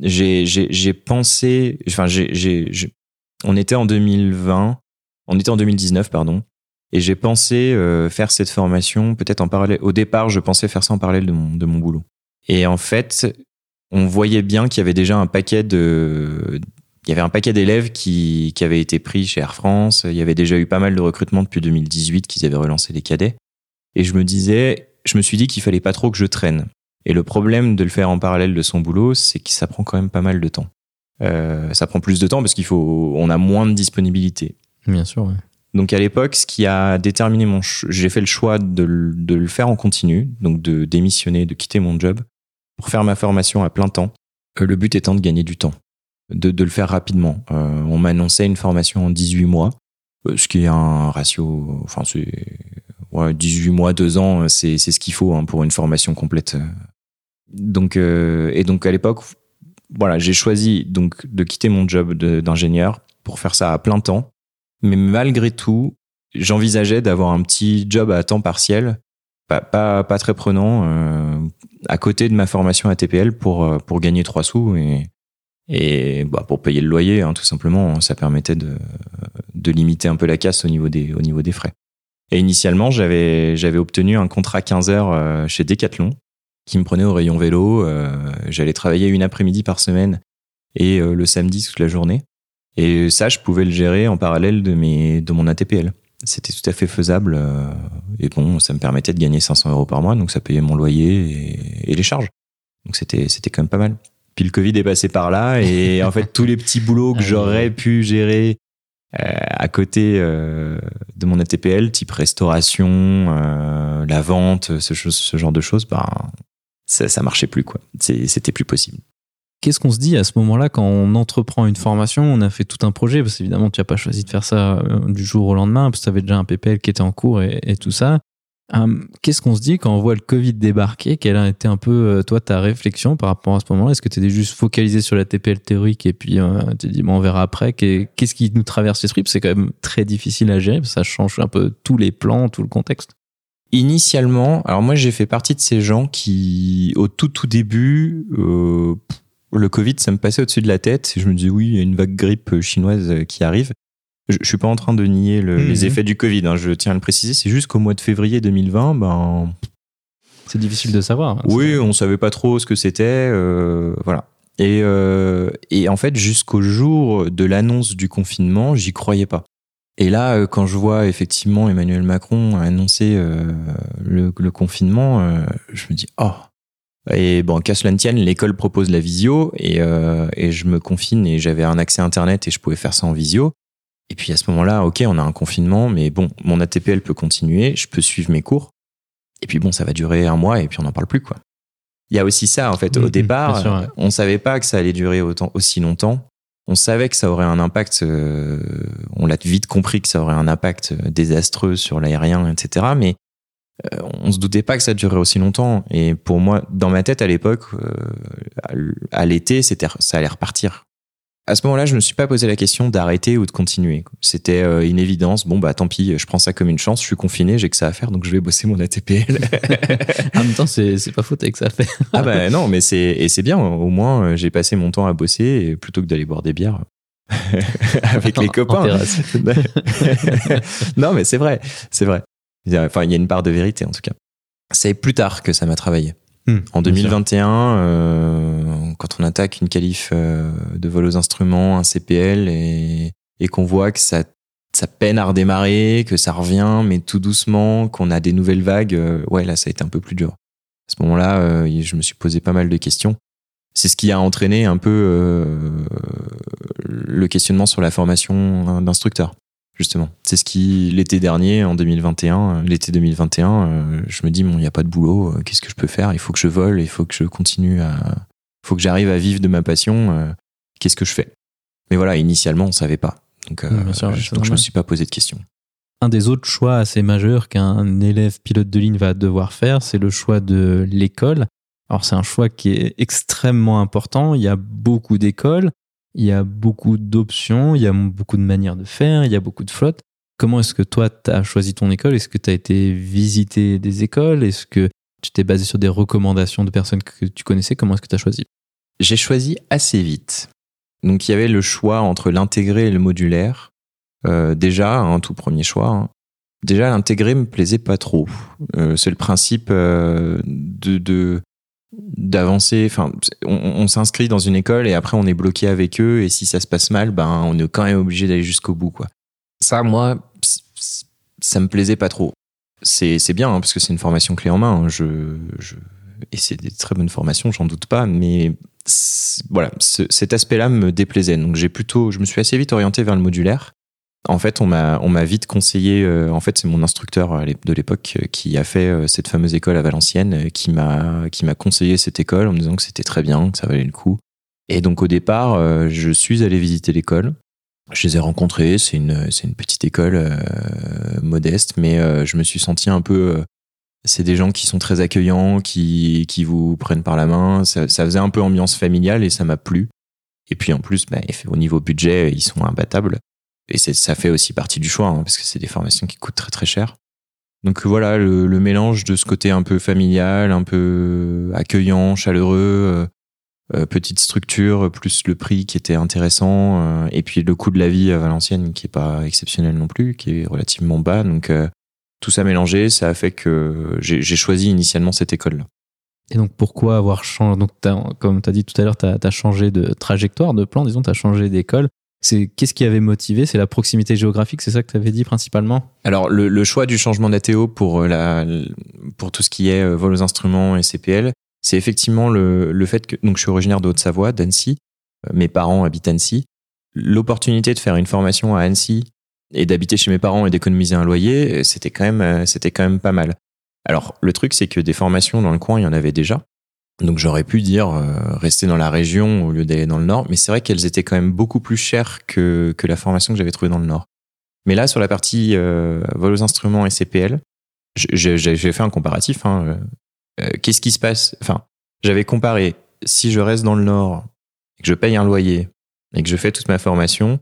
J'ai pensé, enfin j'ai on était en 2020, on était en 2019 pardon, et j'ai pensé euh, faire cette formation peut-être en parallèle. Au départ, je pensais faire ça en parallèle de mon de mon boulot. Et en fait, on voyait bien qu'il y avait déjà un paquet de il y avait un paquet d'élèves qui, qui avaient été pris chez Air France. Il y avait déjà eu pas mal de recrutements depuis 2018 qu'ils avaient relancé les cadets. Et je me disais, je me suis dit qu'il fallait pas trop que je traîne. Et le problème de le faire en parallèle de son boulot, c'est que ça prend quand même pas mal de temps. Euh, ça prend plus de temps parce qu'il faut, on a moins de disponibilité. Bien sûr, ouais. Donc à l'époque, ce qui a déterminé mon, j'ai fait le choix de, le- de le faire en continu, donc de démissionner, de quitter mon job pour faire ma formation à plein temps. Euh, Le but étant de gagner du temps, de, de le faire rapidement. Euh, on m'annonçait une formation en 18 mois, euh, ce qui est un ratio, enfin c'est ouais, 18 mois, 2 ans, c'est c'est ce qu'il faut hein, pour une formation complète. Donc euh, et donc à l'époque, voilà, j'ai choisi donc de quitter mon job d'ingénieur pour faire ça à plein temps. Mais malgré tout, j'envisageais d'avoir un petit job à temps partiel, pas, pas, très prenant, euh, à côté de ma formation à TPL pour, euh, pour gagner trois sous et, et bah, pour payer le loyer, hein, tout simplement. Ça permettait de, de limiter un peu la casse au niveau des, au niveau des frais. Et initialement, j'avais, j'avais obtenu un contrat 15 heures euh, chez Decathlon qui me prenait au rayon vélo. Euh, J'allais travailler une après-midi par semaine et euh, le samedi toute la journée. Et ça, je pouvais le gérer en parallèle de, mes, de mon ATPL. C'était tout à fait faisable. euh, et bon, ça me permettait de gagner 500 euros par mois, donc ça payait mon loyer et, et les charges. Donc c'était, c'était quand même pas mal. Puis le Covid est passé par là et en fait, tous les petits boulots que Ah j'aurais pu gérer euh, à côté euh, de mon ATPL, type restauration, euh, la vente, ce, ce genre de choses, bah, ça, ça marchait plus, quoi. C'était plus possible. Qu'est-ce qu'on se dit à ce moment-là quand on entreprend une formation On a fait tout un projet, parce qu'évidemment, tu n'as pas choisi de faire ça euh, du jour au lendemain, parce que tu avais déjà un PPL qui était en cours et, tout ça. Hum, qu'est-ce qu'on se dit quand on voit le Covid débarquer? Quelle a été un peu, euh, toi, ta réflexion par rapport à ce moment-là? Est-ce que tu étais juste focalisé sur la TPL théorique et puis euh, tu dit, bon, on verra après? Qu'est-ce qui nous traverse l'esprit? C'est quand même très difficile à gérer, ça change un peu tous les plans, tout le contexte. Initialement, alors moi j'ai fait partie de ces gens qui, au tout tout début, euh, le Covid, ça me passait au-dessus de la tête. Je me disais, oui, il y a une vague grippe chinoise euh, qui arrive. Je, je suis pas en train de nier le, les mhm. effets du Covid, hein, je tiens à le préciser. C'est juste qu'au mois de février 2020, ben. C'est difficile de savoir. Hein, oui, on savait pas trop ce que c'était. Euh, voilà. Et, euh, et en fait, jusqu'au jour de l'annonce du confinement, j'y croyais pas. Et là, euh, quand je vois effectivement Emmanuel Macron annoncer euh, le, confinement, euh, je me dis oh. Et bon, qu'à cela ne tienne, l'école propose la visio et, et je me confine et j'avais un accès internet et je pouvais faire ça en visio. Et puis à ce moment-là, ok, on a un confinement, mais bon, mon ATPL peut continuer, je peux suivre mes cours. Et puis bon, ça va durer un mois et puis on n'en parle plus quoi. Il y a aussi ça en fait. Au départ, on savait pas que ça allait durer autant aussi longtemps on savait que ça aurait un impact, euh, on l'a vite compris que ça aurait un impact euh, désastreux sur l'aérien, etc. Mais euh, on se doutait pas que ça durerait aussi longtemps. Et pour moi, dans ma tête à l'époque, à l'été, c'était, ça allait repartir à ce moment-là, je me suis pas posé la question d'arrêter ou de continuer. C'était euh, une évidence. Bon, bah tant pis, je prends ça comme une chance. Je suis confiné, j'ai que ça à faire, donc je vais bosser mon ATPL. en même temps, c'est pas faute avec ça à faire. ah bah non, mais c'est et c'est bien. Au moins, euh, j'ai passé mon temps à bosser plutôt que d'aller boire des bières avec les copains. non, mais c'est vrai, c'est vrai. Enfin, il y a une part de vérité en tout cas. C'est plus tard que ça m'a travaillé. Hmm, en 2021, euh, quand on attaque une qualif euh, de vol aux instruments, un CPL, et, et qu'on voit que ça, ça peine à redémarrer, que ça revient, mais tout doucement, qu'on a des nouvelles vagues, euh, ouais, là, ça a été un peu plus dur. À ce moment-là, euh, je me suis posé pas mal de questions. C'est ce qui a entraîné un peu le questionnement sur la formation d'instructeur justement. C'est ce qui, l'été dernier, en 2021, l'été 2021, euh, je me dis, bon, il n'y a pas de boulot, euh, qu'est-ce que je peux faire? Il faut que je vole, il faut que je continue à. Il faut que j'arrive à vivre de ma passion, euh, qu'est-ce que je fais? Mais voilà, initialement, on ne savait pas. Donc, je, ne me suis pas posé de questions. Un des autres choix assez majeurs qu'un élève pilote de ligne va devoir faire, c'est le choix de l'école. Alors, c'est un choix qui est extrêmement important. Il y a beaucoup d'écoles il y a beaucoup d'options, il y a beaucoup de manières de faire, il y a beaucoup de flottes. Comment est-ce que toi, tu as choisi ton école? Est-ce que tu as été visiter des écoles? Est-ce que tu t'es basé sur des recommandations de personnes que tu connaissais? Comment est-ce que tu as choisi? J'ai choisi assez vite. Donc il y avait le choix entre l'intégré et le modulaire. Euh, déjà, un tout premier choix. Hein. Déjà, l'intégré me plaisait pas trop. Euh, c'est le principe euh, de, d'avancer. Enfin, on, s'inscrit dans une école et après on est bloqué avec eux et si ça se passe mal, ben on est quand même obligé d'aller jusqu'au bout, quoi. Ça, moi, ça me plaisait pas trop. C'est bien hein, parce que c'est une formation clé en main. Hein. Je, je, et c'est des très bonnes formations, j'en doute pas, mais voilà, cet aspect-là me déplaisait. Donc j'ai plutôt, je me suis assez vite orienté vers le modulaire en fait, on m'a vite conseillé. Euh, en fait, c'est mon instructeur de l'époque euh, qui a fait euh, cette fameuse école à Valenciennes, qui m'a qui m'a conseillé cette école en me disant que c'était très bien, que ça valait le coup. Et donc au départ, je suis allé visiter l'école. Je les ai rencontrés. C'est une c'est une petite école modeste, mais je me suis senti un peu. c'est des gens qui sont très accueillants, qui qui vous prennent par la main. Ça, ça faisait un peu ambiance familiale et ça m'a plu. Et puis en plus, bah, au niveau budget, ils sont imbattables. Et ça fait aussi partie du choix, hein, parce que c'est des formations qui coûtent très très cher. Donc voilà, le, mélange de ce côté un peu familial, un peu accueillant, chaleureux, euh, euh, petite structure, plus le prix qui était intéressant, euh, et puis le coût de la vie à Valenciennes qui est pas exceptionnel non plus, qui est relativement bas. Donc tout ça mélangé, ça a fait que j'ai choisi initialement cette école-là. Et donc pourquoi avoir changé Donc comme tu as dit tout à l'heure, tu as, changé de trajectoire, de plan, disons, tu as changé d'école. C'est qu'est-ce qui avait motivé? C'est la proximité géographique, c'est ça que tu avais dit principalement? Alors le, choix du changement d'ATO pour euh, la pour tout ce qui est euh, vol aux instruments et CPL, c'est effectivement le, le fait que donc je suis originaire de Haute-Savoie, d'Annecy, euh, mes parents habitent Annecy, l'opportunité de faire une formation à Annecy et d'habiter chez mes parents et d'économiser un loyer, c'était quand même c'était quand même pas mal. Alors le truc c'est que des formations dans le coin, il y en avait déjà. Donc j'aurais pu dire rester dans la région au lieu d'aller dans le nord, mais c'est vrai qu'elles étaient quand même beaucoup plus chères que, que la formation que j'avais trouvée dans le nord. Mais là, sur la partie vol aux instruments et CPL, j'ai fait un comparatif. Hein, Qu'est-ce qui se passe? Enfin, j'avais comparé si je reste dans le nord, que je paye un loyer et que je fais toute ma formation,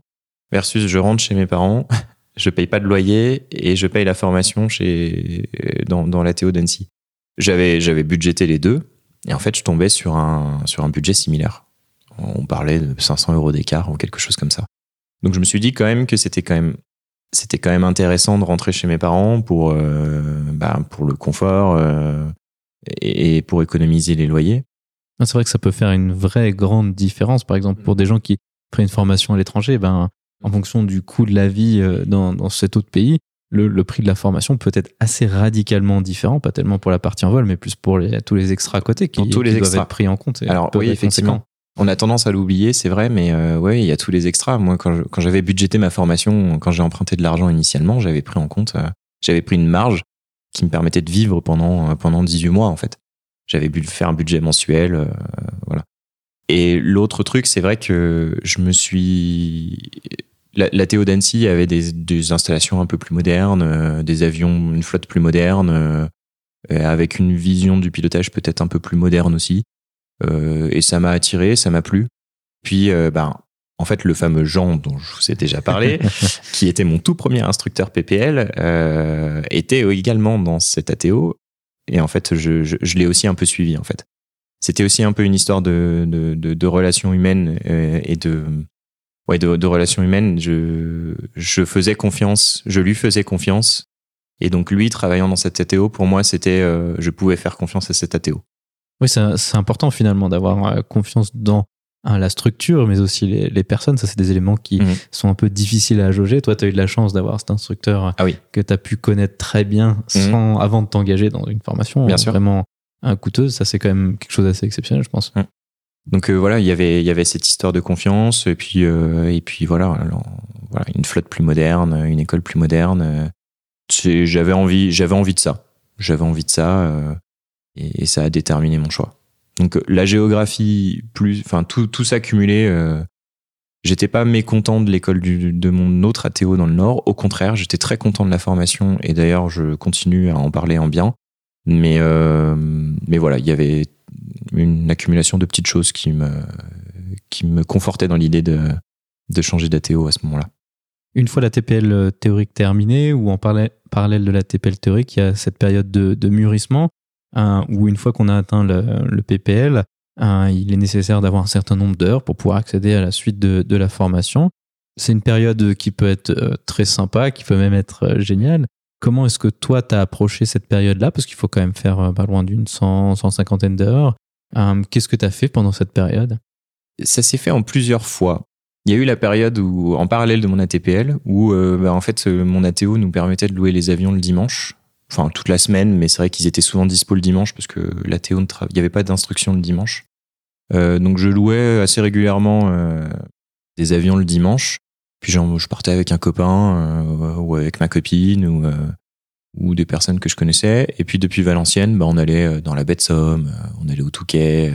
versus je rentre chez mes parents, je paye pas de loyer et je paye la formation chez dans, dans la Théo d'Annecy. J'avais budgété les deux et en fait je tombais sur un sur un budget similaire. On parlait de 500 euros d'écart ou quelque chose comme ça. Donc je me suis dit quand même que c'était quand même c'était quand même intéressant de rentrer chez mes parents pour euh, bah, pour le confort euh, et pour économiser les loyers. C'est vrai que ça peut faire une vraie grande différence. Par exemple, pour des gens qui prennent une formation à l'étranger, ben, en fonction du coût de la vie euh, dans, dans cet autre pays, le, le, prix de la formation peut être assez radicalement différent, pas tellement pour la partie en vol, mais plus pour les, tous les extras à côté qui, tous les doivent extras. être pris en compte. Alors oui, effectivement. On a tendance à l'oublier, c'est vrai, mais euh, ouais, il y a tous les extras. Moi, quand, j'avais budgété ma formation, quand j'ai emprunté de l'argent initialement, j'avais pris en compte, euh, j'avais pris une marge qui me permettait de vivre pendant pendant 18 mois en fait. J'avais fait un budget mensuel, euh, voilà. Et l'autre truc, c'est vrai que je me suis. La, la Théo d'Annecy avait des, des, installations un peu plus modernes, euh, des avions, une flotte plus moderne, euh, avec une vision du pilotage peut-être un peu plus moderne aussi. Euh, et ça m'a attiré, ça m'a plu. Puis, ben, en fait, le fameux Jean dont je vous ai déjà parlé, qui était mon tout premier instructeur PPL, euh, était également dans cet ATO et en fait, je, je, je l'ai aussi un peu suivi, en fait. C'était aussi un peu une histoire de, de, de, de relations humaines euh, et de, ouais, de, de relations humaines. Je, je faisais confiance, je lui faisais confiance. Et donc, lui, travaillant dans cette ATO, pour moi, c'était, euh, je pouvais faire confiance à cette ATO. Oui, c'est important finalement d'avoir euh, confiance dans Hein, la structure, mais aussi les, les personnes. Ça, c'est des éléments qui mmh. sont un peu difficiles à jauger. Toi, tu as eu de la chance d'avoir cet instructeur ah oui. que tu as pu connaître très bien sans, mmh. avant de t'engager dans une formation bien vraiment coûteuse. Ça, c'est quand même quelque chose d'assez exceptionnel, je pense. Mmh. Donc euh, voilà, il y avait cette histoire de confiance et puis euh, voilà, voilà, une flotte plus moderne, une école plus moderne. J'avais envie j'avais envie de ça. J'avais envie de ça euh, et, ça a déterminé mon choix. Donc la géographie, plus, tout, tout ça cumulé, euh, j'étais pas mécontent de l'école de mon autre ATO dans le Nord. Au contraire, j'étais très content de la formation et d'ailleurs je continue à en parler en bien. Euh, mais voilà, il y avait une accumulation de petites choses qui me qui me confortaient dans l'idée de de changer d'ATO à ce moment-là. Une fois la TPL théorique terminée ou en parallèle de la TPL théorique, il y a cette période de, de mûrissement un, où une fois qu'on a atteint le, PPL, un, il est nécessaire d'avoir un certain nombre d'heures pour pouvoir accéder à la suite de, de la formation. C'est une période qui peut être euh, très sympa, qui peut même être euh, géniale. Comment est-ce que toi, tu as approché cette période-là? Parce qu'il faut quand même faire euh, pas loin d'une cent, cent cinquantaine d'heures. Qu'est-ce que tu as fait pendant cette période? Ça s'est fait en plusieurs fois. Il y a eu la période où, en parallèle de mon ATPL, où euh, bah, en fait mon ATO nous permettait de louer les avions le dimanche enfin toute la semaine, mais c'est vrai qu'ils étaient souvent dispo le dimanche parce que la Théo il n'y avait pas d'instruction le dimanche. Euh, donc je louais assez régulièrement euh, des avions le dimanche. Puis genre, je partais avec un copain euh, ou avec ma copine ou, euh, ou des personnes que je connaissais. Et puis depuis Valenciennes, bah, on allait euh, dans la baie de Somme, on allait au Touquet,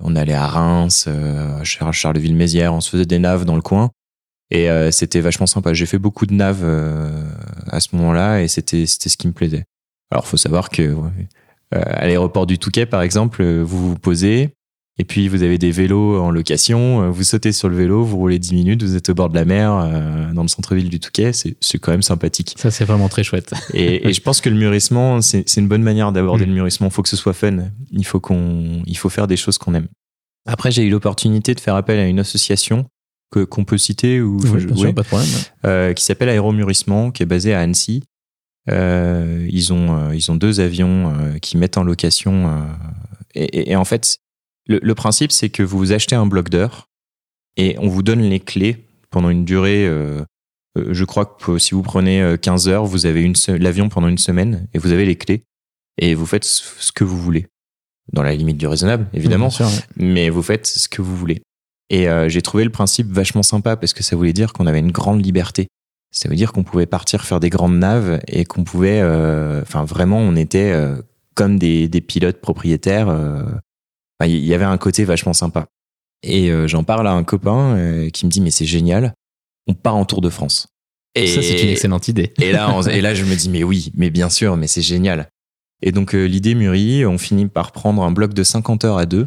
on allait à Reims, à Charleville-Mézières, on se faisait des naves dans le coin. Et euh, c'était vachement sympa. J'ai fait beaucoup de naves euh, à ce moment-là et c'était c'était ce qui me plaisait. Alors faut savoir que euh, à l'aéroport du Touquet par exemple, vous vous posez et puis vous avez des vélos en location, vous sautez sur le vélo, vous roulez 10 minutes, vous êtes au bord de la mer dans le centre-ville du Touquet, c'est quand même sympathique. Ça c'est vraiment très chouette. et, et je pense que le mûrissement c'est une bonne manière d'aborder mmh. le mûrissement. Il faut que ce soit fun. Il faut qu'on il faut faire des choses qu'on aime. Après j'ai eu l'opportunité de faire appel à une association qu'on peut citer ou oui, je, sûr, pas de problème. Euh, qui s'appelle Aéromurissement, qui est basé à Annecy. Euh, ils ont euh, ils ont deux avions euh, qui mettent en location euh, et, et, et, en fait le, le principe c'est que vous achetez un bloc d'heures et on vous donne les clés pendant une durée je crois que si vous prenez 15 heures vous avez l'avion pendant une semaine et vous avez les clés et vous faites ce que vous voulez dans la limite du raisonnable évidemment oui, sûr, ouais. mais vous faites ce que vous voulez et euh, j'ai trouvé le principe vachement sympa parce que ça voulait dire qu'on avait une grande liberté. Ça veut dire qu'on pouvait partir faire des grandes naves et qu'on pouvait, euh, enfin vraiment, on était euh, comme des, des, pilotes propriétaires. Il y avait un côté vachement sympa. Et euh, j'en parle à un copain euh, qui me dit mais c'est génial, on part en Tour de France. Et ça c'est une excellente idée. et là, et là je me dis mais oui, mais bien sûr, mais c'est génial. Et donc euh, l'idée mûrit, on finit par prendre un bloc de 50 heures à deux.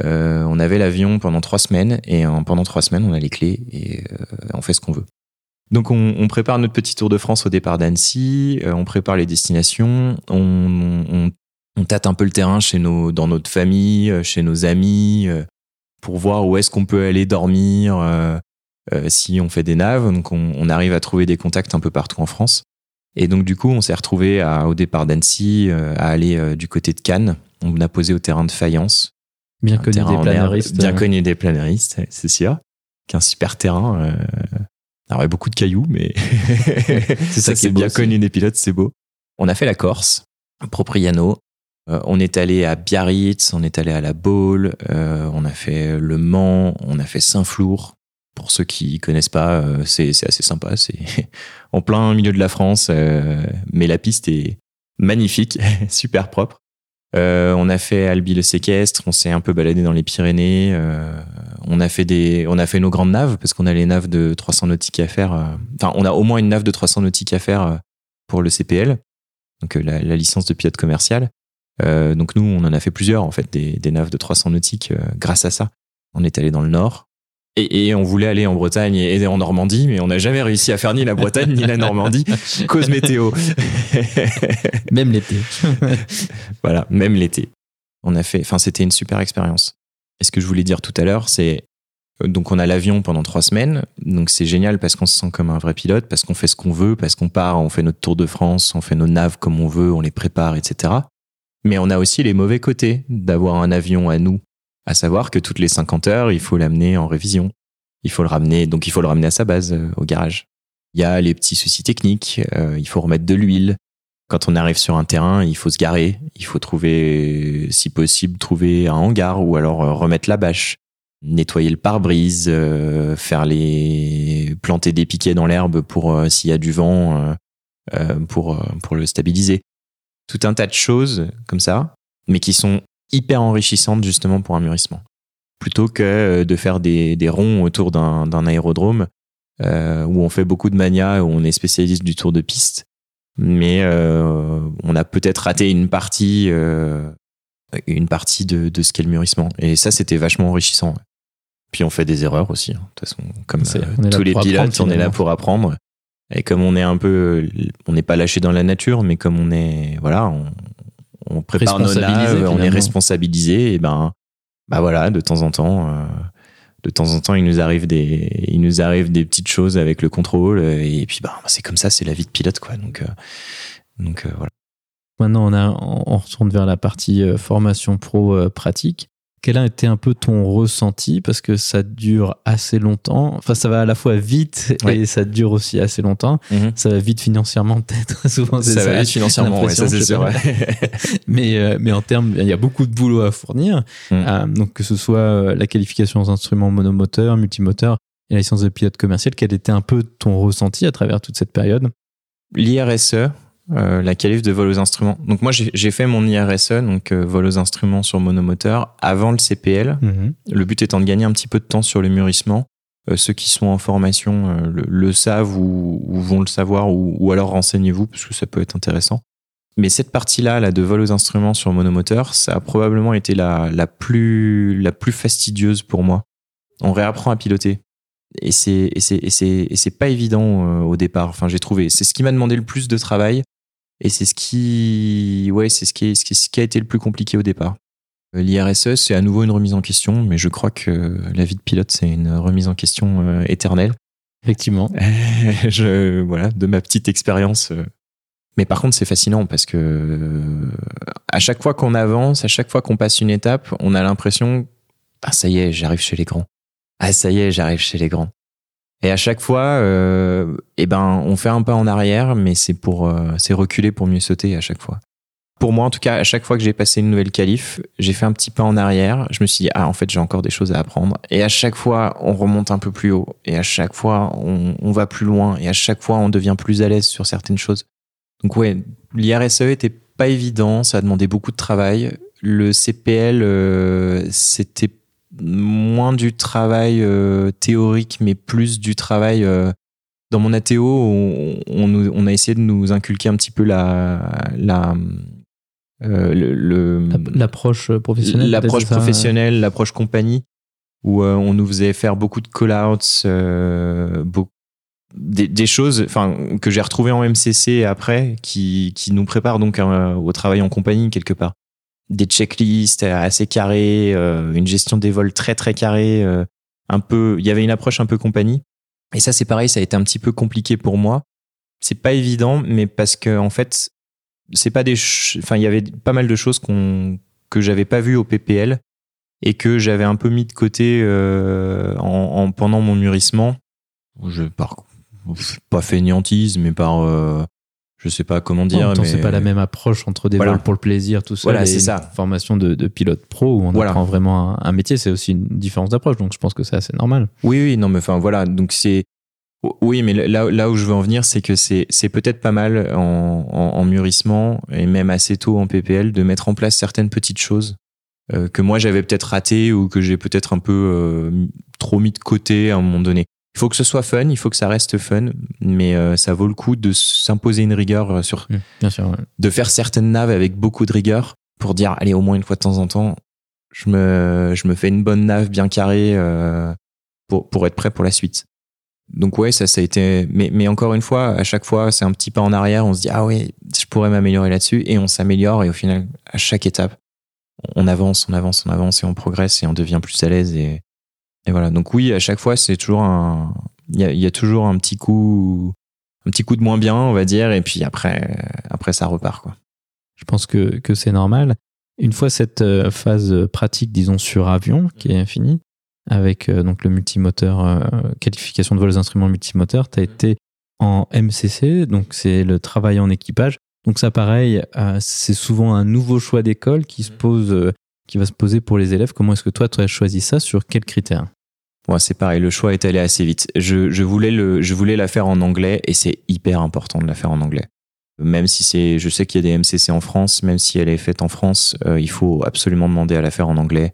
on avait l'avion pendant trois semaines et pendant trois semaines on a les clés et on fait ce qu'on veut. Donc on, prépare notre petit tour de France au départ d'Annecy, on prépare les destinations, on, on, tâte un peu le terrain chez nos, dans notre famille, chez nos amis, pour voir où est-ce qu'on peut aller dormir euh, euh, si on fait des naves. Donc on, arrive à trouver des contacts un peu partout en France. Et donc du coup, on s'est retrouvé au départ d'Annecy euh, à aller du côté de Cannes. On a posé au terrain de Faïence. Bien connu des planéristes. Bien connu des planéristes, c'est sûr. Qu'un super terrain. Alors, il y a beaucoup de cailloux, mais c'est ça, qui est bien connu des pilotes, c'est beau. On a fait la Corse, Propriano, euh, on est allé à Biarritz, on est allé à la Baule, euh, on a fait Le Mans, on a fait Saint-Flour. Pour ceux qui connaissent pas, euh, c'est assez sympa. C'est en plein milieu de la France, mais la piste est magnifique, super propre. on a fait Albi le séquestre, on s'est un peu baladé dans les Pyrénées. on a fait des, on a fait nos grandes naves parce qu'on a les naves de 300 nautiques à faire. Enfin, on a au moins une nave de 300 nautiques à faire pour le CPL, donc la, la licence de pilote commercial. Euh, donc nous, on en a fait plusieurs en fait, des, des naves de 300 nautiques euh, grâce à ça. On est allé dans le nord. Et, et, on voulait aller en Bretagne et en Normandie, mais on n'a jamais réussi à faire ni la Bretagne ni la Normandie, cause météo. même l'été. voilà, même l'été. On a fait, enfin, c'était une super expérience. Et ce que je voulais dire tout à l'heure, c'est euh, donc on a l'avion pendant trois semaines, donc c'est génial parce qu'on se sent comme un vrai pilote, parce qu'on fait ce qu'on veut, parce qu'on part, on fait notre tour de France, on fait nos naves comme on veut, on les prépare, etc. Mais on a aussi les mauvais côtés d'avoir un avion à nous, à savoir que toutes les 50 heures, il faut l'amener en révision. Il faut le ramener, donc il faut le ramener à sa base, euh, au garage. Il y a les petits soucis techniques, euh, il faut remettre de l'huile. Quand on arrive sur un terrain, il faut se garer, il faut trouver, si possible, trouver un hangar ou alors euh, remettre la bâche, nettoyer le pare-brise, faire les, planter des piquets dans l'herbe pour s'il y a du vent, pour pour le stabiliser tout un tas de choses comme ça, mais qui sont hyper enrichissantes justement pour un mûrissement. Plutôt que euh, de faire des, des ronds autour d'un aérodrome euh, où on fait beaucoup de mania, où on est spécialiste du tour de piste, mais euh, on a peut-être raté une partie, euh, une partie de, de ce qu'est le mûrissement. Et ça, c'était vachement enrichissant. Puis on fait des erreurs aussi. Hein. De toute façon, comme euh, tous les pilotes, on est là pour apprendre. Et comme on est un peu, on n'est pas lâché dans la nature, mais comme on est, voilà, on, on prépare nos naves, on est responsabilisé, et ben, bah voilà, de temps en temps, euh, de temps en temps, il nous arrive des, il nous arrive des petites choses avec le contrôle, et puis bah c'est comme ça, c'est la vie de pilote, quoi. Donc, euh, donc euh, voilà. Maintenant, on, a, on retourne vers la partie formation pro pratique quel a été un peu ton ressenti? Parce que ça dure assez longtemps. Enfin, ça va à la fois vite et ça dure aussi assez longtemps. Mhm. Ça va vite financièrement peut-être. Souvent, ça, ça va vite financièrement, ça c'est sûr. mais euh, mais en termes, il y a beaucoup de boulot à fournir. Mhm. Euh, donc que ce soit euh, la qualification aux instruments monomoteurs, multimoteurs et la licence de pilote commercial, quel était un peu ton ressenti à travers toute cette période? L'IRSE, euh, la qualif de vol aux instruments. Donc moi j'ai fait mon IRSE, donc euh, vol aux instruments sur monomoteur, avant le CPL. Mhm. Le but étant de gagner un petit peu de temps sur le mûrissement. Euh, ceux qui sont en formation le, savent ou, vont le savoir ou, alors renseignez-vous parce que ça peut être intéressant. Mais cette partie-là, là, de vol aux instruments sur monomoteur, ça a probablement été la, la, plus, la plus fastidieuse pour moi. On réapprend à piloter. Et c'est, et c'est, et c'est, et c'est pas évident au départ. Enfin, j'ai trouvé. C'est ce qui m'a demandé le plus de travail. Et c'est ce qui, ouais, c'est ce qui, ce qui a été le plus compliqué au départ. Euh, L'IRSE, c'est à nouveau une remise en question, mais je crois que la vie de pilote, c'est une remise en question euh, éternelle. Effectivement. je, voilà, de ma petite expérience. Euh. Mais par contre, c'est fascinant parce que à chaque fois qu'on avance, à chaque fois qu'on passe une étape, on a l'impression, ah ça y est, j'arrive chez les grands. Ah ça y est, j'arrive chez les grands. Et à chaque fois, euh, eh ben, on fait un pas en arrière, mais c'est pour, euh, c'est reculer pour mieux sauter à chaque fois. Pour moi, en tout cas, à chaque fois que j'ai passé une nouvelle qualif, j'ai fait un petit pas en arrière. Je me suis dit, ah, en fait, j'ai encore des choses à apprendre. Et à chaque fois, on remonte un peu plus haut. Et à chaque fois, on, va plus loin. Et à chaque fois, on devient plus à l'aise sur certaines choses. Donc ouais, l'IRSE était pas évident. Ça a demandé beaucoup de travail. le CPL, c'était moins du travail théorique, mais plus du travail. dans mon ATO, on, on, a essayé de nous inculquer un petit peu la, la le, l'approche professionnelle l'approche professionnelle l'approche compagnie où on nous faisait faire beaucoup de call-outs beaucoup des, choses enfin que j'ai retrouvées en MCC après qui, qui nous préparent donc euh, au travail en compagnie quelque part des checklists assez carrées euh, une gestion des vols très très carrée euh, un peu il y avait une approche un peu compagnie. Et ça c'est pareil ça a été un petit peu compliqué pour moi. C'est pas évident mais parce que en fait c'est pas des enfin il y avait pas mal de choses qu'on que j'avais pas vues au PPL et que j'avais un peu mis de côté en, en, pendant mon mûrissement. Je par pas fainéantise, mais par euh, je sais pas comment dire. mais c'est pas la même approche entre des vols pour le plaisir, tout ça. Voilà, c'est ça. Formation de, pilote pro où on apprend vraiment un, métier, c'est aussi une différence d'approche. Donc je pense que c'est assez normal. Oui, oui, non, mais enfin voilà. Donc c'est oui, mais là, là où je veux en venir, c'est que c'est, peut-être pas mal en, mûrissement et même assez tôt en PPL de mettre en place certaines petites choses euh, que moi j'avais peut-être ratées ou que j'ai peut-être un peu euh, trop mis de côté à un moment donné. Il faut que ce soit fun, il faut que ça reste fun, mais euh, ça vaut le coup de s'imposer une rigueur euh, sur, mmh, bien sûr, de faire certaines naves avec beaucoup de rigueur pour dire allez au moins une fois de temps en temps, je me je me fais une bonne nave bien carrée euh, pour pour être prêt pour la suite. Donc ouais, ça ça a été mais mais encore une fois, à chaque fois, c'est un petit pas en arrière, on se dit ah ouais, je pourrais m'améliorer là-dessus et on s'améliore et au final à chaque étape, on avance, on avance, on avance et on progresse et on devient plus à l'aise et et voilà. Donc oui, à chaque fois, c'est toujours un, il y a, toujours un petit coup, un petit coup de moins bien, on va dire, et puis après, après ça repart quoi. Je pense que, que c'est normal. Une fois cette euh, phase pratique, disons sur avion, qui est finie, avec euh, donc le multimoteur, euh, qualification de vols instruments multimoteurs, tu as été en MCC, donc c'est le travail en équipage. Donc ça, pareil, c'est souvent un nouveau choix d'école qui se pose, qui va se poser pour les élèves. Comment est-ce que toi, tu as choisi ça? Sur quels critères? Moi, c'est pareil, le choix est allé assez vite. Je, voulais la faire en anglais et c'est hyper important de la faire en anglais. Même si c'est, je sais qu'il y a des MCC en France, même si elle est faite en France, euh, il faut absolument demander à la faire en anglais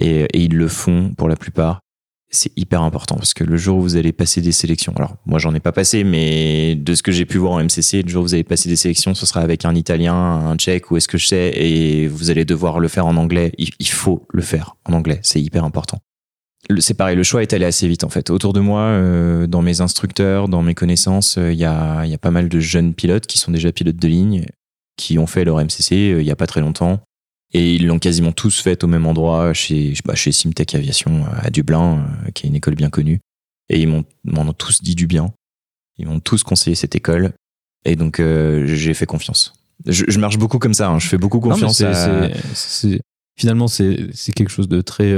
et ils le font pour la plupart. C'est hyper important parce que le jour où vous allez passer des sélections, alors moi j'en ai pas passé, mais de ce que j'ai pu voir en MCC, le jour où vous allez passer des sélections, ce sera avec un Italien, un Tchèque ou est-ce que je sais, et vous allez devoir le faire en anglais. il faut le faire en anglais, c'est hyper important c'est pareil, le choix est allé assez vite en fait. Autour de moi, euh, dans mes instructeurs, dans mes connaissances, il euh, y, a, y, a, pas mal de jeunes pilotes qui sont déjà pilotes de ligne, qui ont fait leur MCC euh, il y a pas très longtemps. Et ils l'ont quasiment tous fait au même endroit, chez, bah, chez Simtech Aviation à Dublin, qui est une école bien connue. Et ils m'ont ont tous dit du bien. Ils m'ont tous conseillé cette école. Et donc, j'ai fait confiance. Je, je, marche beaucoup comme ça, hein. je fais beaucoup confiance à... Finalement, c'est quelque chose de très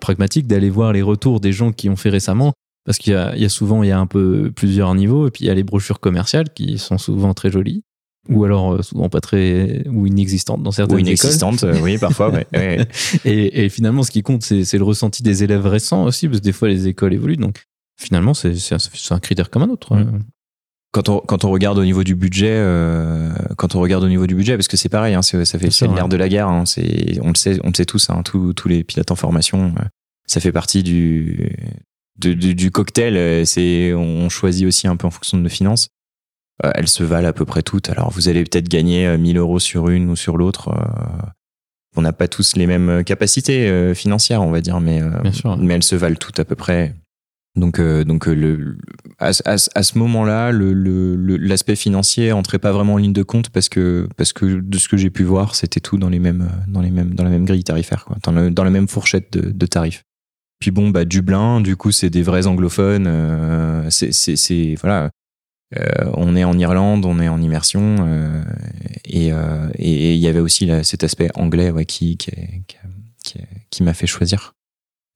pragmatique d'aller voir les retours des gens qui ont fait récemment parce qu'il y, a, souvent il y a un peu plusieurs niveaux et puis il y a les brochures commerciales qui sont souvent très jolies ou alors euh, souvent pas très ou inexistantes dans certaines ou inexistantes écoles. Euh, oui parfois et, finalement ce qui compte c'est le ressenti des élèves récents aussi parce que des fois les écoles évoluent donc finalement c'est un, critère comme un autre mm. Quand on, quand on regarde au niveau du budget, euh, quand on regarde au niveau du budget, parce que c'est pareil, hein, ça fait c'est l'air de la guerre. Hein, c'est, on le sait, on le sait tous, hein, tous, tous les pilotes en formation, ça fait partie du, du, cocktail. Euh, c'est, on choisit aussi un peu en fonction de nos finances. Euh, elles se valent à peu près toutes. Alors, vous allez peut-être gagner 1000 euros sur une ou sur l'autre. Euh, on n'a pas tous les mêmes capacités financières, on va dire, mais, mais elles se valent toutes à peu près. Donc, donc le, à, ce moment-là, l'aspect financier entrait pas vraiment en ligne de compte parce que, parce que de ce que j'ai pu voir, c'était tout dans les mêmes, dans les mêmes, dans la même grille tarifaire, quoi, dans, la même fourchette de, tarifs. Puis bon, bah Dublin, du coup, c'est des vrais anglophones. Euh, c'est voilà. Euh, on est en Irlande, on est en immersion, euh, et il y avait aussi cet aspect anglais qui, qui, qui m'a fait choisir.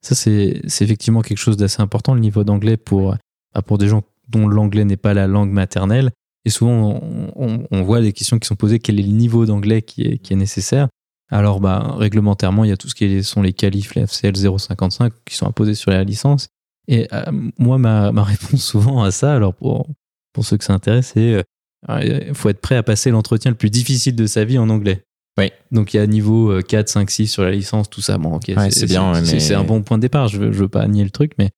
Ça, c'est effectivement quelque chose d'assez important, le niveau d'anglais pour, bah, pour des gens dont l'anglais n'est pas la langue maternelle. Et souvent, on, voit des questions qui sont posées quel est le niveau d'anglais qui est, qui est nécessaire? Alors, bah, réglementairement, il y a tout ce qui sont les qualifs, les FCL 055, qui sont imposés sur la licence. Et euh, moi, ma, ma, réponse souvent à ça, alors pour, pour ceux que ça intéresse, c'est il euh, faut être prêt à passer l'entretien le plus difficile de sa vie en anglais. Ouais. Donc il y a niveau 4, 5, 6 sur la licence, tout ça. Bon, ok, c'est bien. C'est un bon point de départ. Je veux, je veux pas nier le truc, mais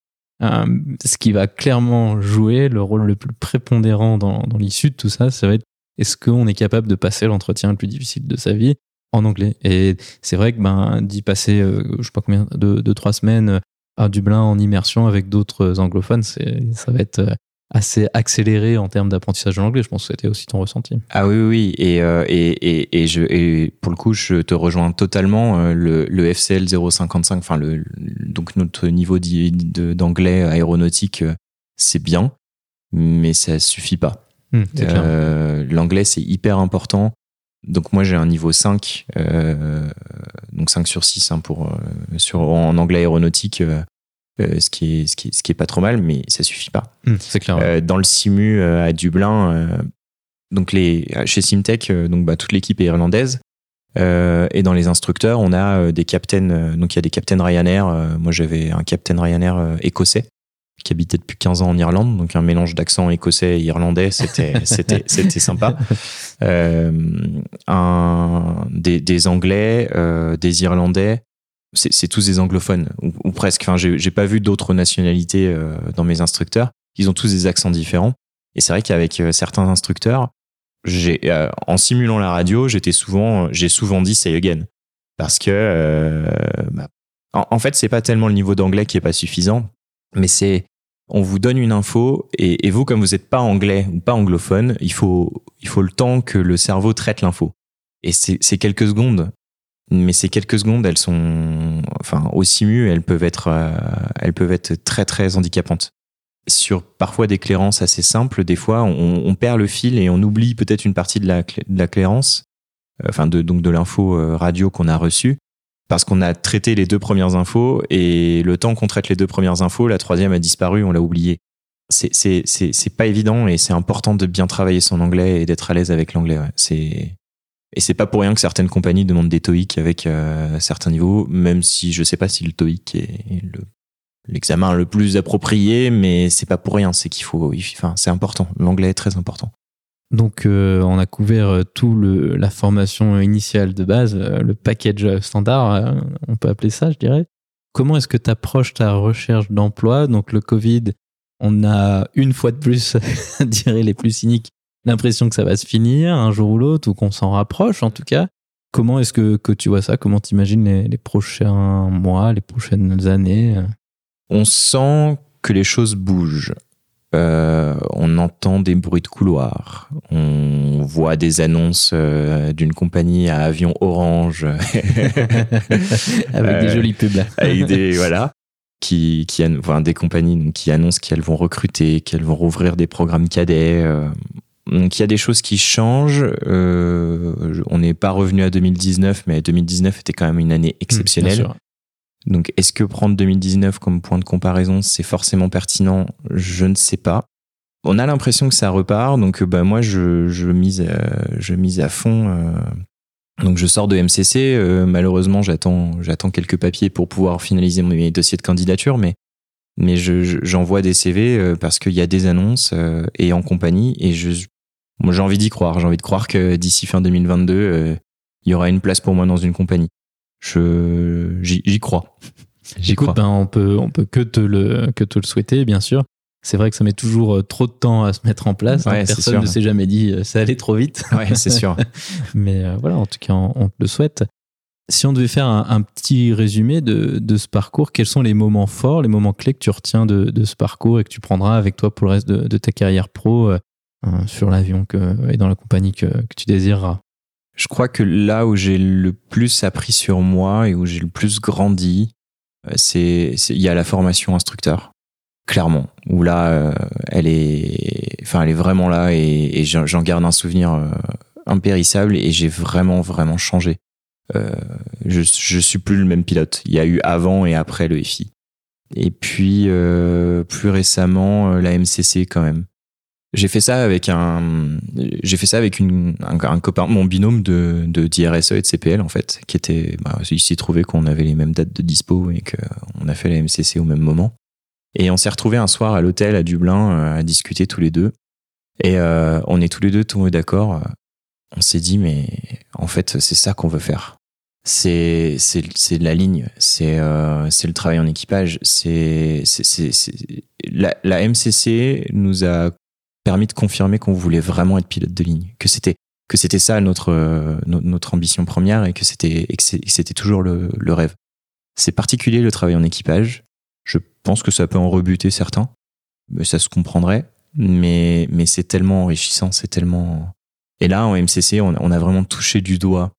euh, ce qui va clairement jouer le rôle le plus prépondérant dans, dans l'issue de tout ça, ça va être est-ce qu'on est capable de passer l'entretien le plus difficile de sa vie en anglais? Et c'est vrai que ben, d'y passer, euh, je sais pas combien, de, de trois semaines euh, à Dublin en immersion avec d'autres anglophones, ça va être assez accéléré en termes d'apprentissage de l'anglais. Je pense que c'était aussi ton ressenti. Ah oui, oui. Et, euh, et, et, et, je, et pour le coup, je te rejoins totalement. Euh, le, le FCL 055, enfin, le, donc notre niveau d'anglais aéronautique, euh, c'est bien, mais ça suffit pas. Euh, l'anglais, c'est hyper important. Donc moi, j'ai un niveau 5, euh, donc 5 sur 6 hein, pour, sur, en anglais aéronautique. Euh, ce, qui est, ce, qui est, ce qui est pas trop mal, mais ça suffit pas. Mmh, c'est clair. Euh, dans le Simu euh, à Dublin, donc les, chez Simtech, donc bah, toute l'équipe est irlandaise. et dans les instructeurs, on a des captains. donc il y a des captains Ryanair. moi, j'avais un captain Ryanair écossais qui habitait depuis 15 ans en Irlande, donc un mélange d'accent écossais et irlandais, c'était c'était c'était sympa. Euh, un, des, des Anglais, euh, des Irlandais, c'est tous des anglophones ou, presque. Enfin, j'ai pas vu d'autres nationalités euh, dans mes instructeurs. Ils ont tous des accents différents. Et c'est vrai qu'avec euh, certains instructeurs, euh, en simulant la radio, j'étais souvent, j'ai souvent dit say again parce que bah, en, fait, c'est pas tellement le niveau d'anglais qui est pas suffisant, mais c'est on vous donne une info et, et vous, comme vous n'êtes pas anglais ou pas anglophone, il faut il faut le temps que le cerveau traite l'info. Et c'est quelques secondes mais ces quelques secondes, elles sont, enfin, au simu, elles peuvent être, euh, elles peuvent être très très handicapantes. Sur parfois des clairances assez simples, des fois, on, perd le fil et on oublie peut-être une partie de la, clairance, euh, enfin de, donc de l'info euh, radio qu'on a reçue, parce qu'on a traité les deux premières infos et le temps qu'on traite les deux premières infos, la troisième a disparu, on l'a oublié. C'est c'est c'est pas évident et c'est important de bien travailler son anglais et d'être à l'aise avec l'anglais. Ouais. C'est et c'est pas pour rien que certaines compagnies demandent des TOEIC avec euh, certains niveaux, même si je sais pas si le TOEIC est le l'examen le plus approprié, mais c'est pas pour rien, c'est qu'il faut, enfin, c'est important. L'anglais est très important. Donc, euh, on a couvert euh, tout le, la formation initiale de base, le package standard, on peut appeler ça, je dirais. Comment est-ce que tu approches ta recherche d'emploi? Donc, le Covid, on a une fois de plus, dirais les plus cyniques, l'impression que ça va se finir un jour ou l'autre, ou qu'on s'en rapproche en tout cas. Comment est-ce que, que tu vois ça? Comment t'imagines les, les prochains mois, les prochaines années? On sent que les choses bougent. Euh, on entend des bruits de couloir, on voit des annonces euh, d'une compagnie à avion orange avec des jolis pubs. avec des voilà, qui qui enfin, des compagnies qui annoncent qu'elles vont recruter, qu'elles vont rouvrir des programmes cadets. Euh, donc il y a des choses qui changent. Euh, on n'est pas revenu à 2019, mais 2019 était quand même une année exceptionnelle. Donc est-ce que prendre 2019 comme point de comparaison, c'est forcément pertinent? Je ne sais pas. On a l'impression que ça repart, donc bah moi je, je mise euh, je mise à fond. Euh, donc je sors de MCC. Euh, malheureusement j'attends j'attends quelques papiers pour pouvoir finaliser mes dossiers de candidature, mais mais j'envoie des CV parce qu'il y a des annonces et en compagnie et je moi, j'ai envie d'y croire. J'ai envie de croire que d'ici fin 2022, euh, il y aura une place pour moi dans une compagnie. Je, j'y crois. J'y crois. Ben, on peut, on peut que te le, que te le souhaiter, bien sûr. C'est vrai que ça met toujours euh, trop de temps à se mettre en place. Ouais, Personne ne s'est jamais dit euh, ça allait trop vite. Ouais, c'est sûr. Mais voilà, en tout cas, on, te le souhaite. Si on devait faire un, petit résumé de, de, ce parcours, quels sont les moments forts, les moments clés que tu retiens de, de, ce parcours et que tu prendras avec toi pour le reste de, ta carrière pro sur l'avion et dans la compagnie que, tu désireras Je crois que là où j'ai le plus appris sur moi et où j'ai le plus grandi, euh, c'est il y a la formation instructeur clairement où là euh, elle est enfin elle est vraiment là et, j'en garde un souvenir euh, impérissable et j'ai vraiment vraiment changé. Je je suis plus le même pilote. Il y a eu avant et après le FI et puis plus récemment la MCC quand même j'ai fait ça avec un, j'ai fait ça avec un, copain, mon binôme de, de d'IRSE et de CPL en fait, qui était, bah, il s'est trouvé qu'on avait les mêmes dates de dispo et qu'on a fait la MCC au même moment. Et on s'est retrouvé un soir à l'hôtel à Dublin euh, à discuter tous les deux. Et euh, on est tous les deux tombés d'accord. on s'est dit, mais en fait, c'est ça qu'on veut faire. C'est c'est la ligne, c'est euh, c'est le travail en équipage. C'est la, la MCC nous a permis de confirmer qu'on voulait vraiment être pilote de ligne, que c'était que c'était ça notre notre ambition première et que c'était c'était toujours le, le rêve. C'est particulier le travail en équipage. Je pense que ça peut en rebuter certains, mais ça se comprendrait. Mais mais c'est tellement enrichissant, c'est tellement et là, en MCC, on, on a vraiment touché du doigt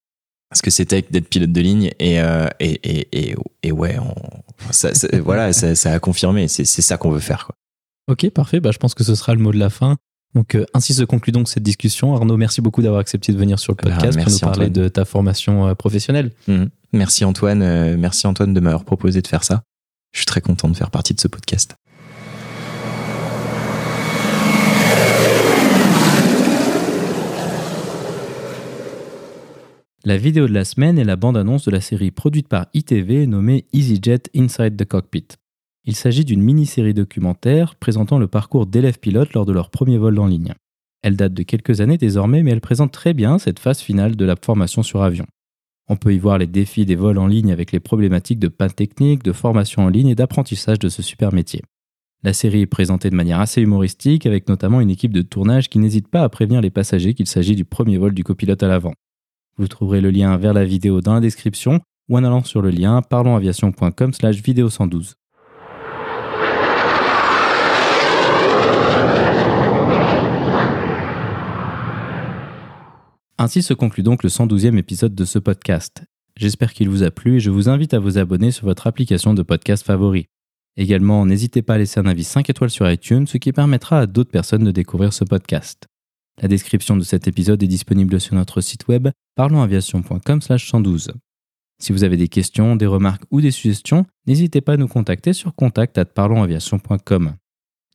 ce que c'était d'être pilote de ligne et, euh, et, et, et, et, ouais, ça, voilà, ça, ça, a confirmé. C'est ça qu'on veut faire. Quoi. Ok, parfait. Bah, je pense que ce sera le mot de la fin. Donc, euh, ainsi se conclut donc cette discussion. Arnaud, merci beaucoup d'avoir accepté de venir sur le bah, podcast pour nous parler de ta formation euh, professionnelle. Mmh. Merci Antoine. merci Antoine de m'avoir proposé de faire ça. Je suis très content de faire partie de ce podcast. La vidéo de la semaine est la bande-annonce de la série produite par ITV nommée EasyJet Inside the Cockpit. Il s'agit d'une mini-série documentaire présentant le parcours d'élèves pilotes lors de leur premier vol en ligne. Elle date de quelques années désormais, mais elle présente très bien cette phase finale de la formation sur avion. On peut y voir les défis des vols en ligne avec les problématiques de panne technique, de formation en ligne et d'apprentissage de ce super métier. La série est présentée de manière assez humoristique, avec notamment une équipe de tournage qui n'hésite pas à prévenir les passagers qu'il s'agit du premier vol du copilote à l'avant. Vous trouverez le lien vers la vidéo dans la description ou en allant sur le lien parlonsaviation.com slash vidéo 112. Ainsi se conclut donc le 112e épisode de ce podcast. J'espère qu'il vous a plu et je vous invite à vous abonner sur votre application de podcast favori. Également, n'hésitez pas à laisser un avis 5 étoiles sur iTunes, ce qui permettra à d'autres personnes de découvrir ce podcast. La description de cet épisode est disponible sur notre site web parlonsaviation.com/112. Si vous avez des questions, des remarques ou des suggestions, n'hésitez pas à nous contacter sur contact@parlonsaviation.com.